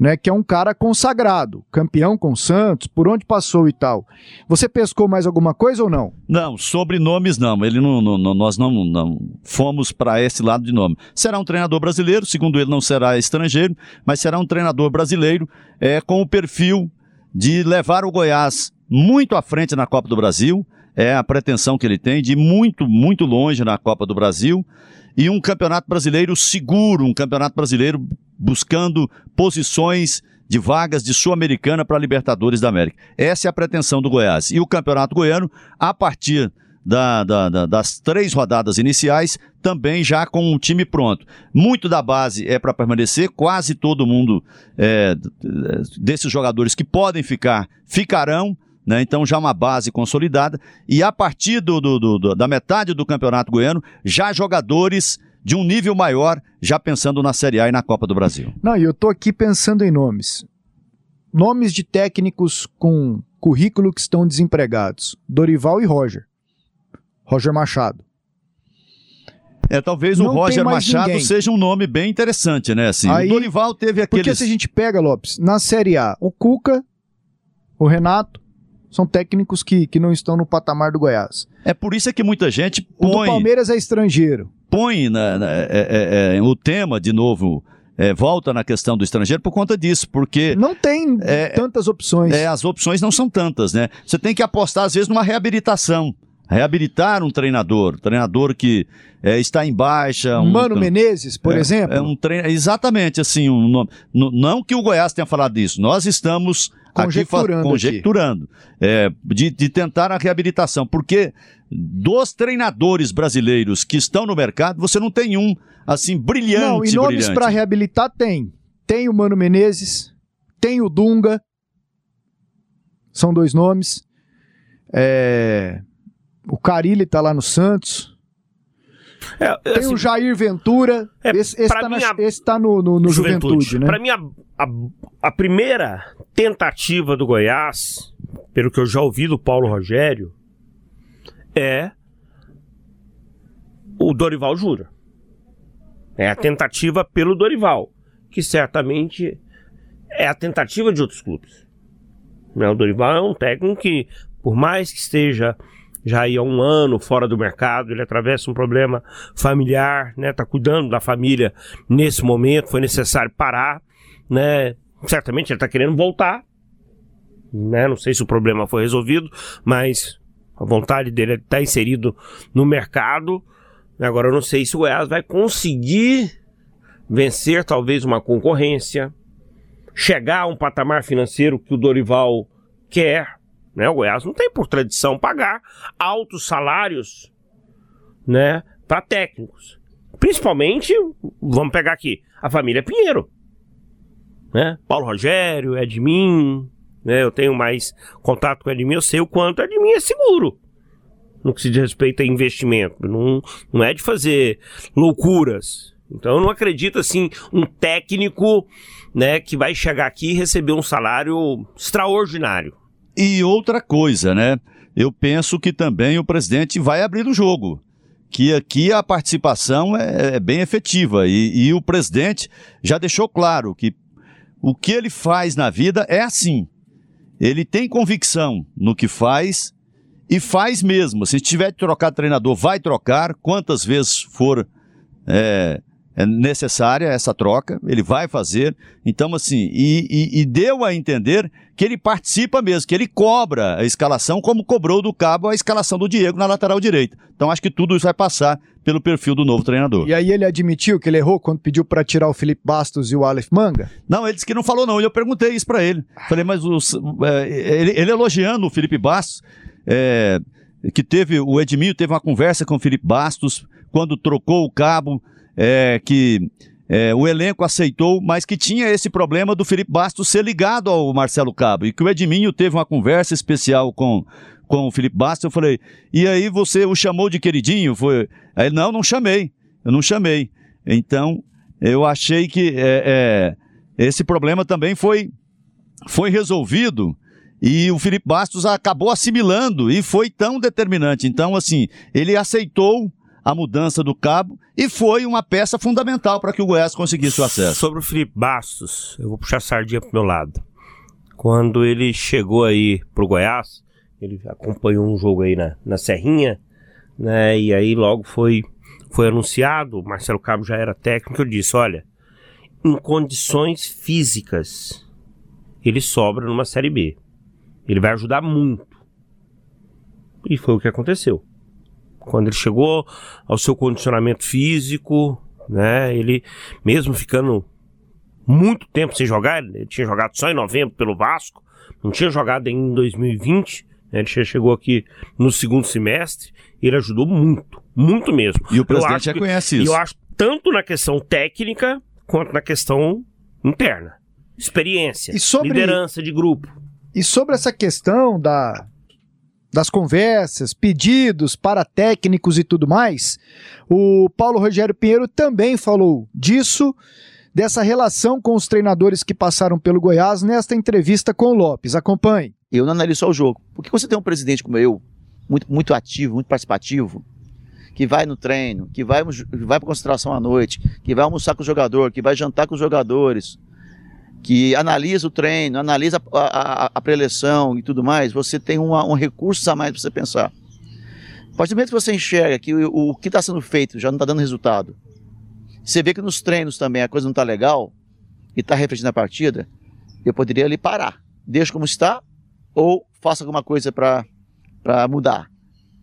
né, que é um cara consagrado, campeão com Santos, por onde passou e tal. Você pescou mais alguma coisa ou não? Não, sobre nomes não. Ele não- não- nós não, não fomos para esse lado de nome. Será um treinador brasileiro, segundo ele, não será estrangeiro, mas será um treinador brasileiro é, com o perfil de levar o Goiás muito à frente na Copa do Brasil. É a pretensão que ele tem de ir muito, muito longe na Copa do Brasil. E um campeonato brasileiro seguro, um campeonato brasileiro buscando posições de vagas de Sul-Americana para Libertadores da América. Essa é a pretensão do Goiás. E o Campeonato Goiano, a partir da- da- da- das três rodadas iniciais, também já com um time pronto. Muito da base é para permanecer, quase todo mundo é, desses jogadores que podem ficar, ficarão. Né? Então já uma base consolidada. E a partir do- do- do- da metade do Campeonato Goiano, já jogadores de um nível maior, já pensando na Série A e na Copa do Brasil. Não, e eu tô aqui pensando em nomes. Nomes de técnicos com currículo que estão desempregados. Dorival e Roger. Roger Machado. É, talvez Não o Roger Machado ninguém. seja um nome bem interessante, né? Assim, Aí- o Dorival teve Porque aqueles... se a gente pega, Lopes, na Série A, o Cuca, o Renato, são técnicos que, que não estão no patamar do Goiás. É por isso é que muita gente O do põe, Palmeiras é estrangeiro. põe na- na- é- é- é, o tema de novo, é, volta na questão do estrangeiro por conta disso, porque Não tem É, tantas opções. é, as opções não são tantas, né? Você tem que apostar, às vezes, numa reabilitação. Reabilitar um treinador, treinador que é, está em baixa. um- Mano Menezes, por é, exemplo. É um treino, exatamente assim, um nome. Não que o Goiás tenha falado disso, nós estamos aqui Conjecturando aqui. conjecturando é, de, de tentar a reabilitação, porque dos treinadores brasileiros que estão no mercado, você não tem um assim brilhante. Não, e nomes para reabilitar tem. Tem o Mano Menezes, tem o Dunga. São dois nomes. É, O Carilli tá lá no Santos. É, Tem assim, o Jair Ventura. É, esse, esse tá, na- a- esse tá no, no- no Juventude, né? Pra mim, a, a, a primeira tentativa do Goiás, pelo que eu já ouvi do Paulo Rogério, é o Dorival Júnior. É a tentativa pelo Dorival, que certamente é a tentativa de outros clubes. Né, O Dorival é um técnico que, por mais que esteja já há um ano fora do mercado, ele atravessa um problema familiar, né? Tá cuidando da família nesse momento, foi necessário parar, né? Certamente ele tá querendo voltar, né? Não sei se o problema foi resolvido, mas a vontade dele é estar tá inserido no mercado. Agora eu não sei se o Goiás vai conseguir vencer talvez uma concorrência, chegar a um patamar financeiro que o Dorival quer, né? O Goiás não tem por tradição pagar altos salários, né, para técnicos. Principalmente, vamos pegar aqui, a família Pinheiro, né? Paulo Rogério, Edmin, né? Eu tenho mais contato com o Edmin, eu sei o quanto Edmin é seguro. No que se diz respeito a investimento. Não, não é de fazer loucuras. Então eu não acredito assim, um técnico né, que vai chegar aqui e receber um salário extraordinário. E outra coisa, né? Eu penso que também o presidente vai abrir o jogo. Que aqui a participação é, é bem efetiva. E, e o presidente já deixou claro que o que ele faz na vida é assim. Ele tem convicção no que faz e faz mesmo. Se tiver de trocar treinador, vai trocar quantas vezes for é, é necessária essa troca, ele vai fazer. Então, assim, e, e, e, deu a entender que ele participa mesmo, que ele cobra a escalação, como cobrou do Cabo a escalação do Diego na lateral direita. Então, acho que tudo isso vai passar pelo perfil do novo treinador. E aí ele admitiu que ele errou quando pediu para tirar o Felipe Bastos e o Aleph Manga? Não, ele disse que não falou, não. Eu perguntei isso para ele. Falei, mas os, é, ele, ele, elogiando o Felipe Bastos, é, que teve, o Edminho teve uma conversa com o Felipe Bastos quando trocou o cabo é, que é, o elenco aceitou, mas que tinha esse problema do Felipe Bastos ser ligado ao Marcelo Cabo. E que o Edminho teve uma conversa especial com, com o Felipe Bastos. Eu falei, e aí você o chamou de queridinho? Foi... Aí, não, não chamei. Eu não chamei. Então, eu achei que é, é, esse problema também foi, foi resolvido. E o Felipe Bastos acabou assimilando e foi tão determinante. Então, assim, ele aceitou a mudança do cabo e foi uma peça fundamental para que o Goiás conseguisse o acesso. Sobre o Felipe Bastos, eu vou puxar a sardinha pro meu lado. Quando ele chegou aí pro Goiás, ele acompanhou um jogo aí na, na Serrinha, né? E aí logo foi, foi anunciado, o Marcelo Cabo já era técnico, eu disse, olha, em condições físicas, ele sobra numa Série B. Ele vai ajudar muito. E foi o que aconteceu quando ele chegou ao seu condicionamento físico, né? Ele mesmo ficando muito tempo sem jogar, ele tinha jogado só em novembro pelo Vasco, não tinha jogado em 2020, né? ele chegou aqui no segundo semestre, ele ajudou muito, muito mesmo. E o presidente já conhece isso. Eu acho tanto na questão técnica quanto na questão interna. Experiência, sobre... liderança de grupo. E sobre essa questão da das conversas, pedidos para técnicos e tudo mais, o Paulo Rogério Pinheiro também falou disso, dessa relação com os treinadores que passaram pelo Goiás nesta entrevista com o Lopes. Acompanhe. Eu não analiso só o jogo. Porque você tem um presidente como eu, muito, muito ativo, muito participativo, que vai no treino, que vai, vai para concentração à noite, que vai almoçar com o jogador, que vai jantar com os jogadores, que analisa o treino, analisa a, a, a preleção e tudo mais, você tem uma, um recurso a mais para você pensar. A partir do momento que você enxerga que o, o que está sendo feito já não está dando resultado, você vê que nos treinos também a coisa não está legal e está refletindo na partida, eu poderia ali parar. Deixa como está ou faça alguma coisa para mudar.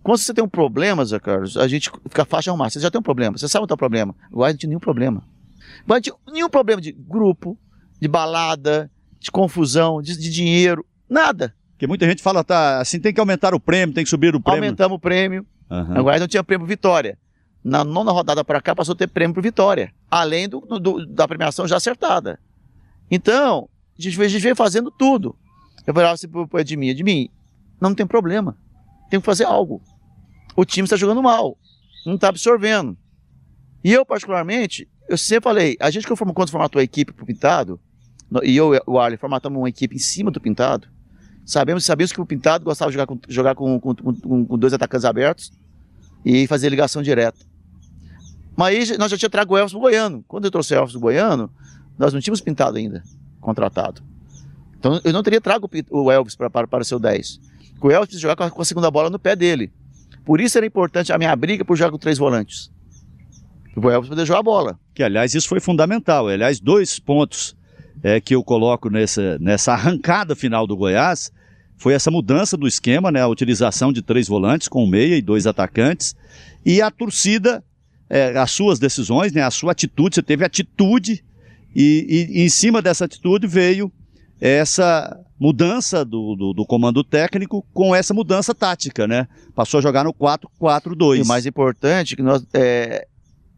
Quando você tem um problema, Zé Carlos, a gente fica fácil arrumar. Você já tem um problema, você sabe onde está o problema. Agora a gente tem nenhum problema. Agora a gente nenhum problema de grupo, de balada, de confusão, de, de dinheiro, nada. Porque muita gente fala, tá, assim tem que aumentar o prêmio, tem que subir o prêmio. Aumentamos o prêmio. Uhum. Agora não tinha prêmio Vitória. Na nona rodada para cá passou a ter prêmio por Vitória. Além do, do, da premiação já acertada. Então, a gente, a gente veio fazendo tudo. Eu falava assim pro, pro Edmir, não tem problema. Tem que fazer algo. O time está jogando mal. Não está absorvendo. E eu, particularmente, eu sempre falei, a gente quando formatou a equipe pro Pintado, e eu e o Arley formatamos uma equipe em cima do Pintado. Sabemos, sabemos que o Pintado gostava de jogar com, jogar com, com, com, com dois atacantes abertos e fazer ligação direta. Mas nós já tínhamos trago o Elvis Goiano. Quando eu trouxe o Elvis Goiano, nós não tínhamos Pintado ainda contratado. Então eu não teria trago o Elvis para, para, para o seu 10. O Elvis jogar com a, com a segunda bola no pé dele. Por isso era importante a minha briga por jogar com três volantes. O Elvis poder jogar a bola. Que, aliás, isso foi fundamental. Aliás, dois pontos é, que eu coloco nessa, nessa arrancada final do Goiás foi essa mudança do esquema, né? A utilização de três volantes com meia e dois atacantes. E a torcida, é, as suas decisões, né? A sua atitude, você teve atitude e, e, e em cima dessa atitude veio essa mudança do, do, do, comando técnico com essa mudança tática, né? Passou a jogar no 4-4-2. E mais importante, que nós, é,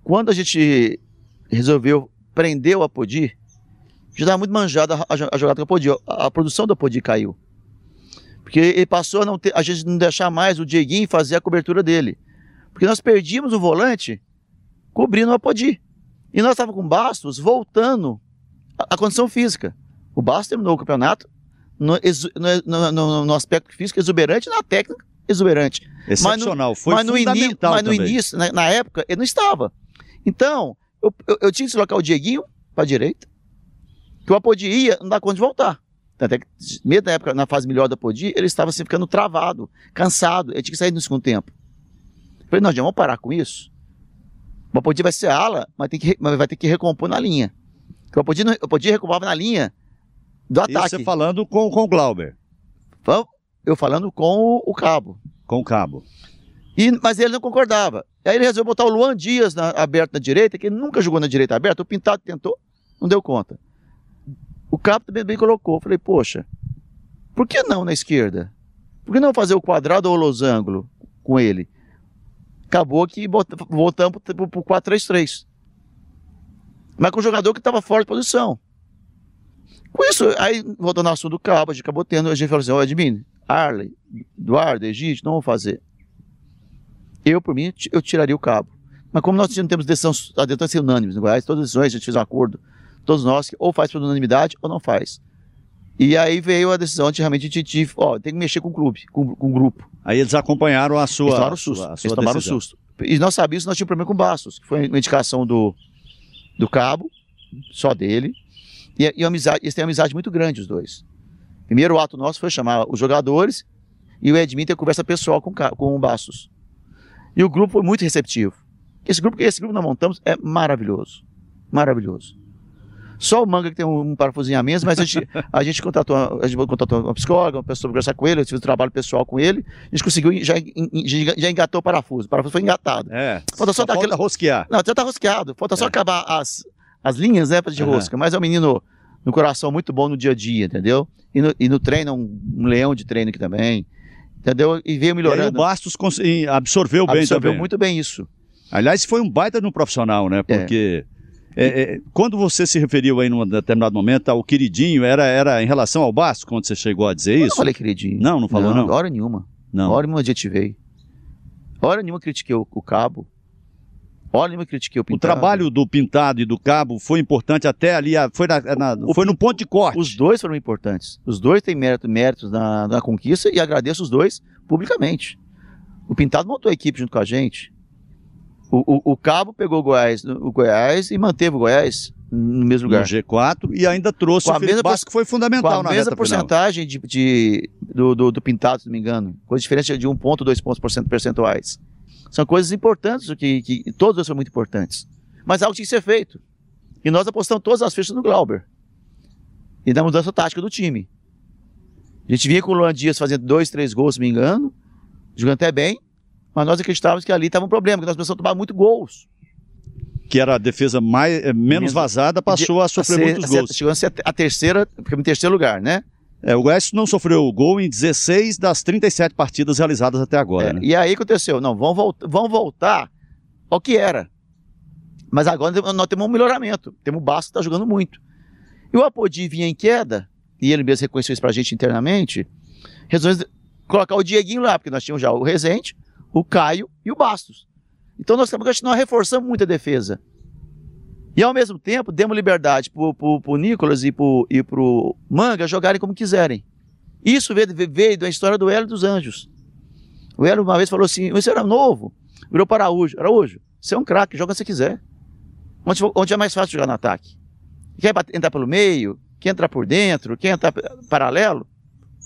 quando a gente resolveu prender o Apodi, já estava muito manjada a, a, jogada do Apodi. A, a, produção do Apodi caiu. Porque ele passou a, não ter, a gente não deixar mais o Dieguinho fazer a cobertura dele. Porque nós perdíamos o volante cobrindo o Apodi. E nós estávamos com Bastos voltando à condição física. O Bastos terminou o campeonato no, no, no, no aspecto físico exuberante na técnica exuberante. Excepcional, mas no, foi mas fundamental Mas no início, na, na, época, ele não estava. Então, eu, eu, eu tinha que deslocar o Dieguinho para a direita, que o Apodi ia, não dá conta de voltar. Até que, mesmo na época, na fase melhor do Apodi, ele estava assim, ficando travado, cansado, ele tinha que sair no segundo tempo. Eu falei, nós já vamos parar com isso. O Apodi vai ser ala, mas, tem que, mas vai ter que recompor na linha. O Apodi, não, o Apodi recompava na linha do ataque. Isso você falando com, com o Glauber. Eu falando com o, o Cabo. Com o Cabo. E, mas ele não concordava. Aí ele resolveu botar o Luan Dias na, aberto na direita, que ele nunca jogou na direita aberta. O Pintado tentou, não deu conta. O Cabo também bem colocou. Falei, poxa, por que não na esquerda? Por que não fazer o quadrado ou o losango com ele? Acabou que voltamos para o 4-3-3. Mas com o jogador que estava fora de posição. Com isso, aí voltando ao assunto do Cabo, a gente acabou tendo, a gente falou assim, ó, oh, Arley, Eduardo, Egito, não vou fazer. Eu, por mim, eu tiraria o cabo. Mas como nós não temos decisão, a decisão unânime no Goiás, todas as decisões a gente fez um acordo, todos nós, que ou faz por unanimidade ou não faz. E aí veio a decisão de realmente a gente, ó, tem que mexer com o clube, com, com o grupo. Aí eles acompanharam a sua. Eles tomaram o susto. A sua eles tomaram o susto. E nós sabíamos que nós tínhamos problema com o Bastos, que foi uma indicação do, do cabo, só dele. E, e amizade, eles têm uma amizade muito grande, os dois. Primeiro ato nosso foi chamar os jogadores e o Edmin ter conversa pessoal com, com o Bastos. E o grupo foi muito receptivo. Esse grupo, esse grupo que nós montamos é maravilhoso. Maravilhoso. Só o Manga que tem um, um parafusinho a menos, mas a gente, a gente contratou, a gente contratou uma psicóloga, uma pessoa para conversar com ele, eu tive um trabalho pessoal com ele, a gente conseguiu, já, já engatou o parafuso. O parafuso foi engatado. É. Falta só, só falta rosquear. Não, já tá rosqueado. Falta só é. acabar as, as linhas, né, de uhum. rosca. Mas é um menino no coração muito bom no dia a dia, entendeu? E no, e no treino, um, um leão de treino aqui também. Entendeu? E veio melhorando. E o Bastos absorveu bem absorveu muito bem isso. Aliás, foi um baita no profissional, né? Porque é. É, quando você se referiu aí num determinado momento ao queridinho, era, era em relação ao Bastos, quando você chegou a dizer eu isso? Não falei queridinho. Não, não falou não? não? Hora nenhuma. Não. Hora nenhuma adjetivei. Hora nenhuma critiquei o, o cabo. Olha, eu critiquei o Pintado. O trabalho do Pintado e do Cabo foi importante até ali, foi, na, na, o, foi no ponto de corte. Os dois foram importantes. Os dois têm mérito, méritos na, na conquista e agradeço os dois publicamente. O Pintado montou a equipe junto com a gente. O, o, o Cabo pegou o Goiás, o Goiás e manteve o Goiás no mesmo lugar. No G4 e ainda trouxe com o Felipe Basco, que foi fundamental com a mesma porcentagem de, de, do, do, do Pintado, se não me engano. Coisa diferente de um ponto, dois pontos percentuais. São coisas importantes, que, que todas são muito importantes. Mas algo tinha que ser feito. E nós apostamos todas as fichas no Glauber. E na mudança tática do time. A gente vinha com o Luan Dias fazendo dois, três gols, se me engano, jogando até bem, mas nós acreditávamos que ali estava um problema, que nós precisamos tomar muito gols. Que era a defesa mais, eh, menos vazada, passou a sofrer a ser, muitos gols. Chegou a ser a terceira, ficamos em terceiro lugar, né? É, o Goiás não sofreu gol em 16 das 37 partidas realizadas até agora. É, né? E aí aconteceu, não, vão, volt vão voltar ao que era. Mas agora nós temos um melhoramento. Temos o Basto que está jogando muito. E o Apodi vinha em queda, e ele mesmo reconheceu isso para a gente internamente, resolveu colocar o Dieguinho lá, porque nós tínhamos já o Rezende, o Caio e o Bastos. Então nós, nós reforçamos muito a defesa. E ao mesmo tempo, demos liberdade pro, pro Nicolas e e pro Manga jogarem como quiserem. Isso veio, veio da história do Hélio dos Anjos. O Hélio uma vez falou assim: Você era novo, virou para Araújo. Araújo, você é um craque, joga se quiser. Onde, onde é mais fácil jogar no ataque? Quer entrar pelo meio, quer entrar por dentro, quer entrar paralelo,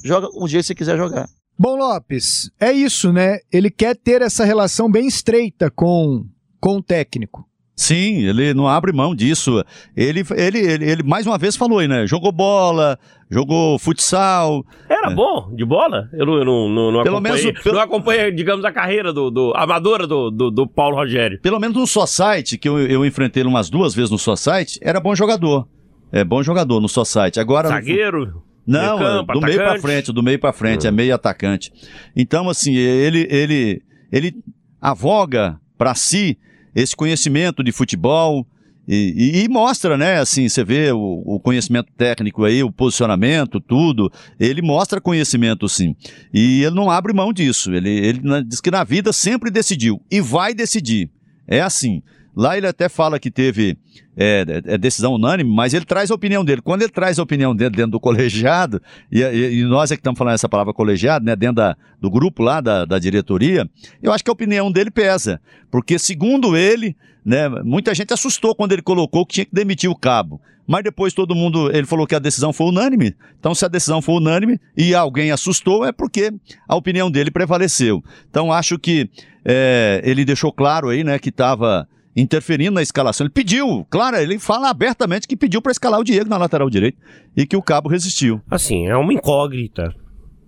joga um jeito que você quiser jogar. Bom, Lopes, é isso, né? Ele quer ter essa relação bem estreita com, com o técnico. Sim, ele não abre mão disso. Ele, ele, ele, ele mais uma vez falou aí, né? Jogou bola, jogou futsal. Era bom de bola? Eu não, eu não, não, não Pelo acompanhei, menos- pelo- não acompanhei, digamos, a carreira do, do amadora do, do, do Paulo Rogério. Pelo menos no só site, que eu, eu enfrentei umas duas vezes no só site, era bom jogador. É bom jogador no só site. Agora. Zagueiro, Não, meio campo, do meio pra atacante. frente, do meio pra frente, é meio atacante. Então, assim, ele, ele, ele avoga pra si esse conhecimento de futebol e, e- e mostra, né, assim, você vê o, o conhecimento técnico aí, o posicionamento, tudo, ele mostra conhecimento, sim. E ele não abre mão disso, ele, ele na- diz que na vida sempre decidiu e vai decidir. É assim. Lá ele até fala que teve é, é decisão unânime, mas ele traz a opinião dele. Quando ele traz a opinião dele dentro do colegiado, e, e- nós é que estamos falando essa palavra colegiado, né, dentro da- do grupo lá da, da diretoria, eu acho que a opinião dele pesa. Porque, segundo ele, né, muita gente assustou quando ele colocou que tinha que demitir o cabo. Mas depois todo mundo, ele falou que a decisão foi unânime. Então, se a decisão foi unânime e alguém assustou, é porque a opinião dele prevaleceu. Então, acho que é, ele deixou claro aí, né, que estava interferindo na escalação. Ele pediu, claro, ele fala abertamente que pediu para escalar o Diego na lateral direita e que o cabo resistiu. Assim, é uma incógnita.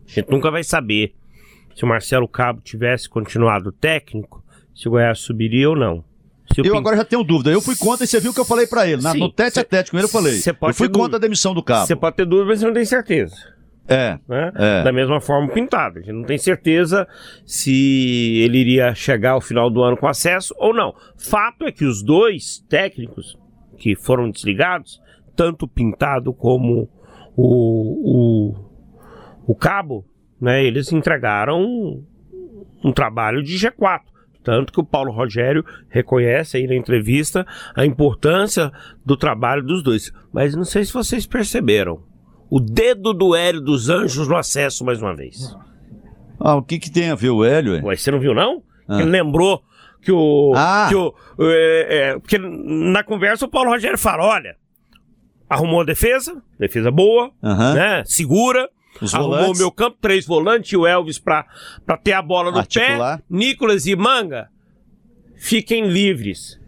A gente nunca vai saber se o Marcelo Cabo tivesse continuado técnico, se o Goiás subiria ou não. Eu Pin- agora já tenho dúvida. Eu fui contra e você viu o que eu falei para ele. Na- Sim, no tete cê- a tete com ele eu falei. Eu fui contra dúvida. a demissão do cabo. Você pode ter dúvida, mas você não tem certeza. É. né? É. Da mesma forma pintado. A gente não tem certeza se ele iria chegar ao final do ano com acesso ou não. Fato é que os dois técnicos que foram desligados, tanto o Pintado como o, o, o Cabo, né, eles entregaram um, um trabalho de G4. Tanto que o Paulo Rogério reconhece aí na entrevista a importância do trabalho dos dois. Mas não sei se vocês perceberam. O dedo do Hélio dos Anjos no acesso mais uma vez. Ah, o que, que tem a ver o Hélio? hein? Ué, você não viu, não? Ah. Ele lembrou que o. Ah. Que o é, é, porque na conversa o Paulo Rogério fala: olha, arrumou a defesa, defesa boa, né? Segura. Os arrumou volantes. o meu campo, três volantes, e o Elvis pra, pra ter a bola no Articular. pé. Nicolas e Manga, fiquem livres.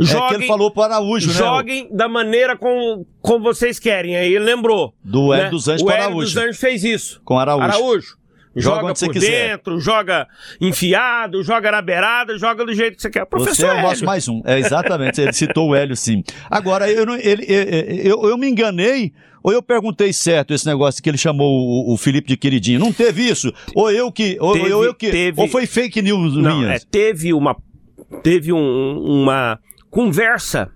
É que ele falou pro Araújo, né? Joguem da maneira como, como vocês querem. Aí ele lembrou. Do Hélio né? dos Anjos o pro Hélio Araújo. dos Anjos fez isso. Com Araújo. Araújo. Joga Joga onde você por quiser. dentro, joga enfiado, joga na beirada, joga do jeito que você quer. Professor Você é o nosso Hélio. mais um. É, exatamente. Ele citou o Hélio, sim. Agora, eu, não- ele, eu, eu, eu me enganei ou eu perguntei certo esse negócio que ele chamou o, o Felipe de queridinho? Não teve isso? Ou eu que. Ou, Teve- ou eu que. teve- Ou foi fake news Não, minhas? é, teve uma teve um- uma conversa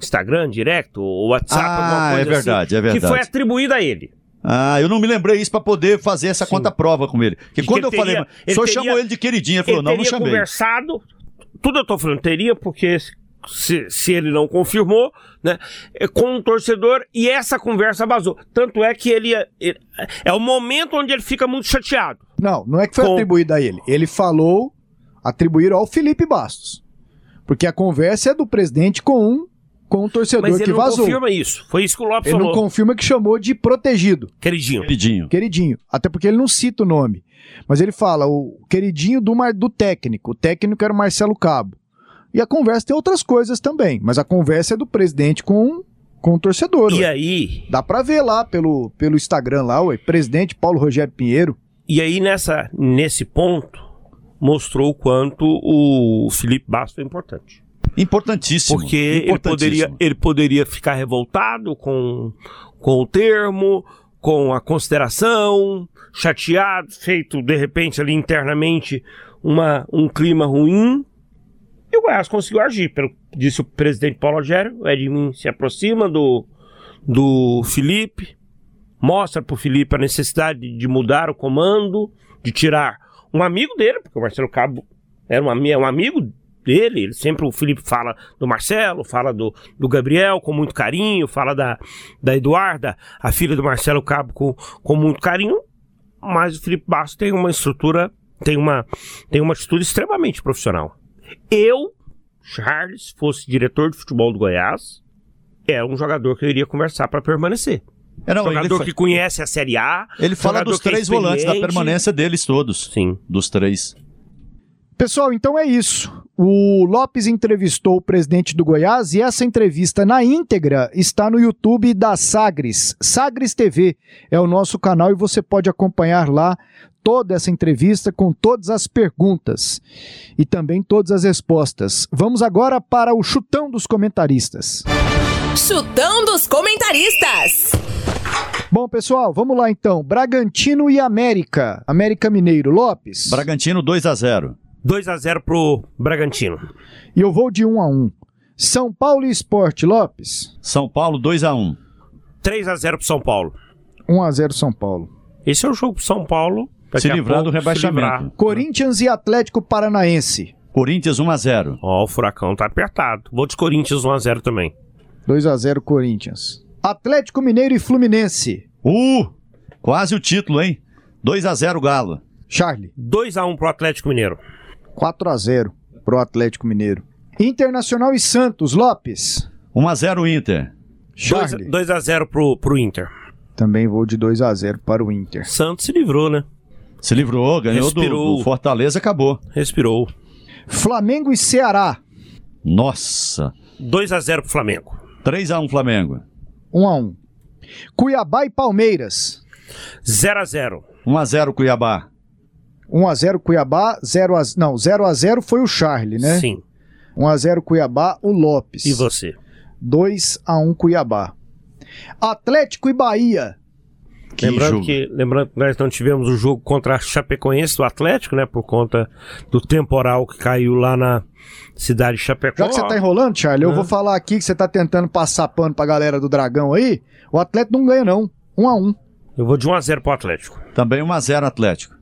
Instagram, direto, ou WhatsApp, Ah, alguma coisa é verdade, assim, é verdade. que foi atribuída a ele. Ah, eu não me lembrei isso pra poder fazer essa conta prova com ele. Porque De quando que eu ele falei, teria- o ele senhor teria- chamou ele de queridinho, ele falou, ele não, não teria chamei. conversado, tudo eu tô falando teria, porque se, se ele não confirmou, né, é com um torcedor, e essa conversa vazou. Tanto é que ele, ele- é o momento onde ele fica muito chateado. Não, não é que foi Com- atribuído a ele. Ele falou, atribuíram ao Felipe Bastos. Porque a conversa é do presidente com um, com um torcedor Mas que ele não vazou. confirma isso. Foi isso que o Lopes Ele não falou. confirma que chamou de protegido, Queridinho. Queridinho. queridinho. Até porque ele não cita o nome. Mas ele fala o queridinho do, mar, do técnico. O técnico era o Marcelo Cabo. E a conversa tem outras coisas também. Mas a conversa é do presidente com, com o torcedor. E ué. aí, Dá pra ver lá pelo, pelo Instagram lá, ué. Presidente Paulo Rogério Pinheiro. E aí, nessa, nesse ponto, mostrou o quanto o Felipe Bastos é importante. Importantíssimo. Porque ele importantíssimo. poderia, ele poderia ficar revoltado com, com o termo, com a consideração, chateado, feito de repente ali internamente uma, um clima ruim. E o Goiás conseguiu agir. Pelo, disse o presidente Paulo Rogério, o Edmin se aproxima do, do Felipe, mostra pro Felipe a necessidade de mudar o comando, de tirar um amigo dele, porque o Marcelo Cabo era um, ami- um amigo dele, ele sempre, o Felipe fala do Marcelo, fala do, do Gabriel com muito carinho, fala da, da Eduarda, a filha do Marcelo Cabo com, com muito carinho, mas o Felipe Bastos tem uma estrutura, tem uma, tem uma atitude extremamente profissional. Eu, Charles, fosse diretor de futebol do Goiás, era um jogador que eu iria conversar para permanecer. É, não, jogador que conhece a Série A. ele fala dos é três volantes, da permanência deles todos. Sim. Dos três. Pessoal, então é isso. O Lopes entrevistou o presidente do Goiás e essa entrevista na íntegra está no YouTube da Sagres. Sagres TV é o nosso canal e você pode acompanhar lá toda essa entrevista com todas as perguntas e também todas as respostas. Vamos agora para o chutão dos comentaristas. Chutão dos comentaristas. Bom, pessoal, vamos lá então. Bragantino e América. América Mineiro. Lopes. Bragantino 2 a 0 2 a 0 pro Bragantino. E eu vou de 1 a 1. São Paulo e Esporte. Lopes. São Paulo 2 a 1 3 a 0 pro São Paulo. 1 a 0 São Paulo. Esse é o jogo pro São Paulo. Se livrar pouco, do rebaixamento. livrar. Corinthians e Atlético Paranaense. Corinthians 1 a 0 Ó, o furacão tá apertado. Vou de Corinthians 1 a 0 também. 2 a 0 Corinthians. Atlético Mineiro e Fluminense. Uh! Quase o título, hein? 2 a 0 Galo. Charlie. 2 a 1 pro Atlético Mineiro. 4 a 0 pro Atlético Mineiro. Internacional e Santos. Lopes. 1 a 0 Inter. Charlie. 2 a 0 pro, pro Inter. Também vou de 2 a 0 para o Inter. Santos se livrou, né? Se livrou, ganhou do, Respirou. do Fortaleza, acabou. Respirou. Flamengo e Ceará. Nossa. 2 a 0 pro Flamengo. 3 a 1 Flamengo. 1 a 1. Cuiabá e Palmeiras. 0 a 0 1 a 0 Cuiabá. 1 a 0 Cuiabá, 0 a não, 0 a 0 foi o Charlie, né? Sim. 1 a 0 Cuiabá, o Lopes. E você? 2 a 1 Cuiabá. Atlético e Bahia. Que lembrando, jogo. que, lembrando que nós não tivemos o jogo contra a Chapecoense do Atlético, né? Por conta do temporal que caiu lá na cidade de Chapecó. Já que você tá enrolando, Charlie, eu vou falar aqui que você tá tentando passar pano pra galera do Dragão aí. O Atlético não ganha, não. 1 a 1 Eu vou de 1 a 0 pro Atlético. Também 1 a 0 Atlético.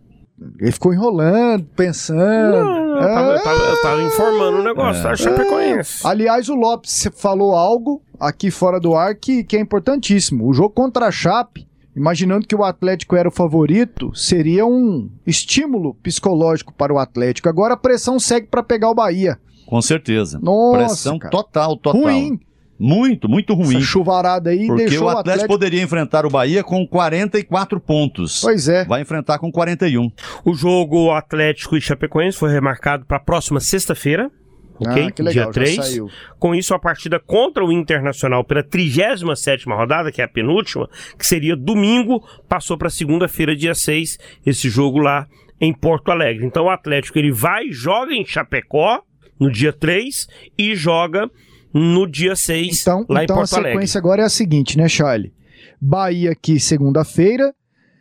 Ele ficou enrolando, pensando. Não, eu, tava, É. eu tava- eu tava informando o negócio da Chapecoense. Aliás, o Lopes falou algo aqui fora do ar que, que é importantíssimo. O jogo contra a Chape, imaginando que o Atlético era o favorito, seria um estímulo psicológico para o Atlético. Agora a pressão segue para pegar o Bahia. Com certeza. Nossa, Pressão cara. total, total. Ruim. Muito, muito ruim. Essa chuvarada aí Porque deixou o Atlético, poderia enfrentar o Bahia com 44 pontos. Pois é. Vai enfrentar com 41. O jogo Atlético e Chapecoense foi remarcado para a próxima sexta-feira. Ok? Ah, legal, Dia já 3. saiu. Com isso, a partida contra o Internacional pela 37 rodada, que é a penúltima, que seria domingo, passou para segunda-feira, dia 6, esse jogo lá em Porto Alegre. Então o Atlético ele vai, joga em Chapecó no dia 3 e joga no dia 6 Então, lá então em a Porto Alegre. sequência agora é a seguinte, né, Charlie? Bahia aqui segunda-feira,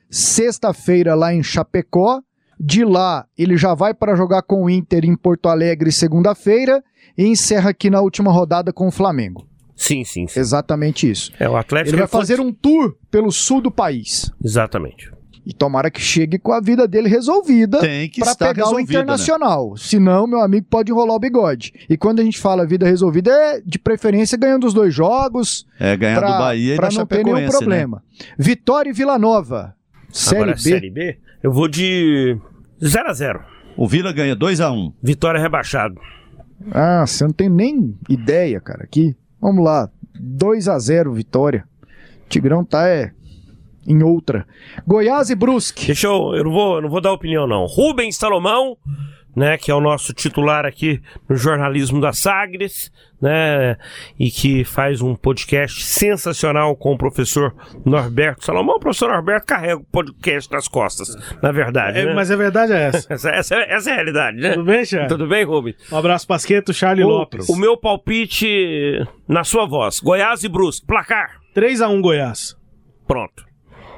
sexta-feira lá em Chapecó, de lá ele já vai para jogar com o Inter em Porto Alegre segunda-feira e encerra aqui na última rodada com o Flamengo. Sim, sim, sim. Exatamente isso. É, o Atlético Ele vai foi- fazer um tour pelo sul do país. Exatamente. E tomara que chegue com a vida dele resolvida Tem que para pegar o né? Internacional. Senão, meu amigo pode enrolar o bigode. E quando a gente fala vida resolvida, é de preferência ganhando os dois jogos, É ganhar pra, do Bahia e pra da não ter nenhum né? problema. Vitória e Vila Nova. Série Agora, B. Série B, eu vou de 0 a 0 O Vila ganha 2 a 1 Vitória rebaixado. Ah, você não tem nem ideia, cara, aqui. Vamos lá. 2 a 0 Vitória. Tigrão tá é, em outra. Goiás e Brusque. Deixa eu. Eu não vou, eu não vou dar opinião, não. Rubens Salomão, né? Que é o nosso titular aqui no jornalismo da Sagres, né? E que faz um podcast sensacional com o professor Norberto Salomão. O professor Norberto carrega o podcast nas costas, na verdade. É, né? mas a verdade é essa. essa, essa, essa é a realidade, né? Tudo bem, Charlie? Tudo bem, Rubens? Um abraço, Pasqueto, Charlie O, Lopes. o meu palpite na sua voz: Goiás e Brusque. Placar. 3x1 Goiás. Pronto.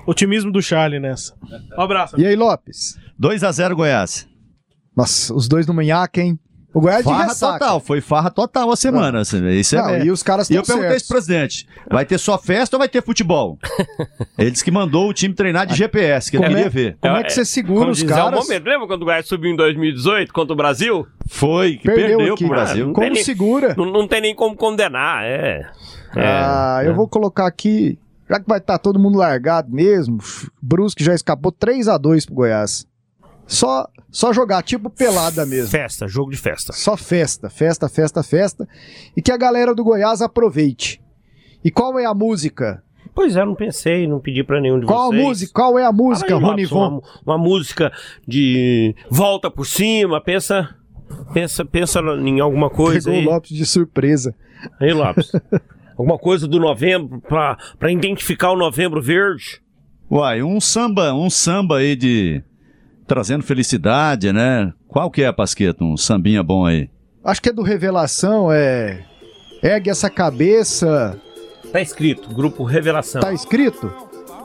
Otimismo do Charlie nessa. Um abraço. E aí, Lopes? 2 a 0 Goiás. Nossa, os dois no manhaca, hein? O Goiás de Farra ressaca. total, foi farra total a semana. assim, Isso é, Não, e os caras E eu perguntei certos. pro presidente: vai ter só festa ou vai ter futebol? Ele disse que mandou o time treinar de GPS, que ele Como queria é- ver. Como é que você segura Como os é caras? o momento. Lembra quando o Goiás subiu em 2018 contra o Brasil? Foi, que Perdeu, perdeu, pro Brasil. Não Como nem- segura? Não, não tem nem como condenar, é. É, ah, eu vou colocar aqui, já que vai estar todo mundo largado mesmo, Brusque já escapou 3 a 2 pro Goiás. Só, só jogar, tipo pelada mesmo. Festa, jogo de festa. Só festa, festa, festa, festa. E que a galera do Goiás aproveite. E qual é a música Pois é, não pensei, não pedi pra nenhum de Qual a vocês. música? Qual é a música? Robson, Uma, uma música de volta por cima, pensa, pensa, pensa em alguma coisa Pegou o aí. Lopes de surpresa. Aí, Lopes. alguma coisa do novembro pra, pra identificar o novembro verde. Uai, um samba, um samba aí de trazendo felicidade, né? Qual que é, Pasqueto? Um sambinha bom aí. Acho que é do Revelação, é. Ergue essa cabeça. Tá escrito, grupo Revelação. Tá escrito?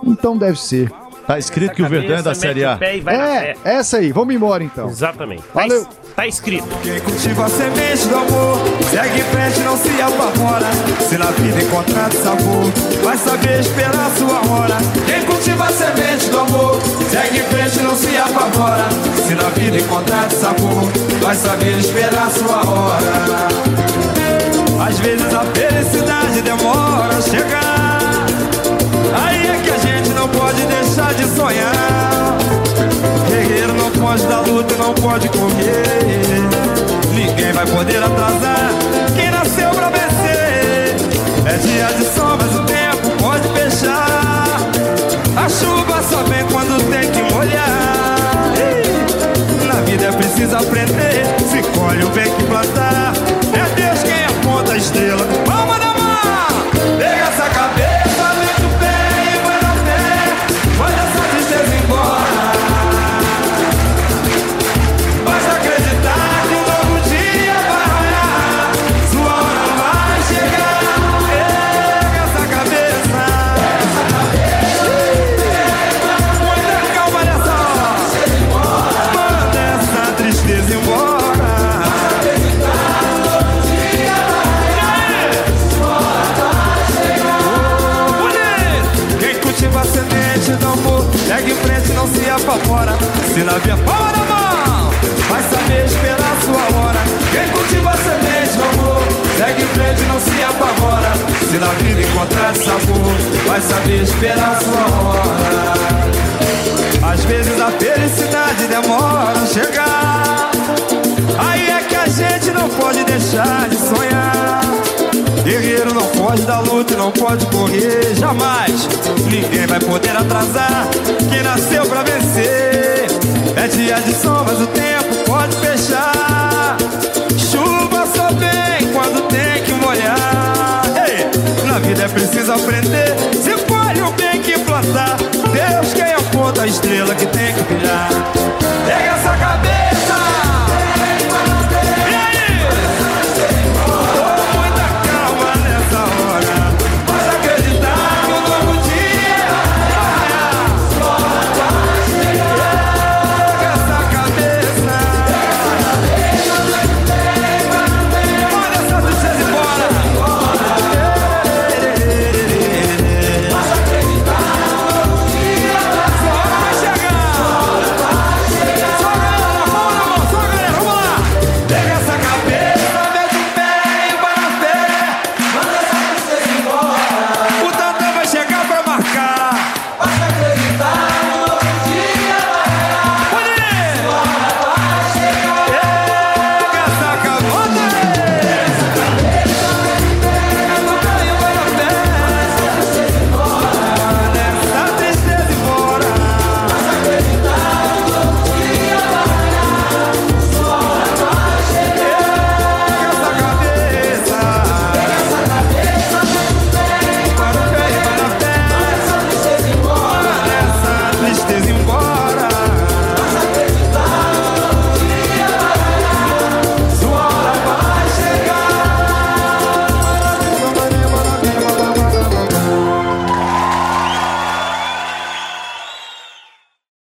Então deve ser. Tá escrito que o Verdão é da Série A. É, essa aí. Vamos embora então. Exatamente. Tá, Valeu. tá escrito. Quem cultiva a semente do amor, segue em frente, não se apavora. Se na vida encontrar sabor, vai saber esperar sua hora. Quem cultiva a semente do amor, segue em frente, não se apavora. Se na vida encontrar sabor, vai saber esperar sua hora. Às vezes a felicidade demora a chegar. Aí é que a gente pode deixar de sonhar. Guerreiro não pode dar luta, não pode correr. Ninguém vai poder atrasar quem nasceu pra vencer. É dia de sol, mas o tempo pode fechar. A chuva só vem quando tem que molhar. Na vida é preciso aprender. Se colhe o bem que plantar. É Deus quem aponta a estrela. Palma Na via palma da mão, vai saber esperar sua hora. Quem cultiva a semente amor, segue em frente, não se apavora. Se na vida encontrar sabor, vai saber esperar sua hora. Às vezes a felicidade demora a chegar. Aí é que a gente não pode deixar de sonhar. Guerreiro não pode dar luta e não pode correr jamais. Ninguém vai poder atrasar quem nasceu pra vencer. É dia de sol, mas o tempo pode fechar. Chuva só vem quando tem que molhar. Ei, na vida é preciso aprender. Se colhe o bem que plantar. Deus quem é aponta a estrela que tem que brilhar.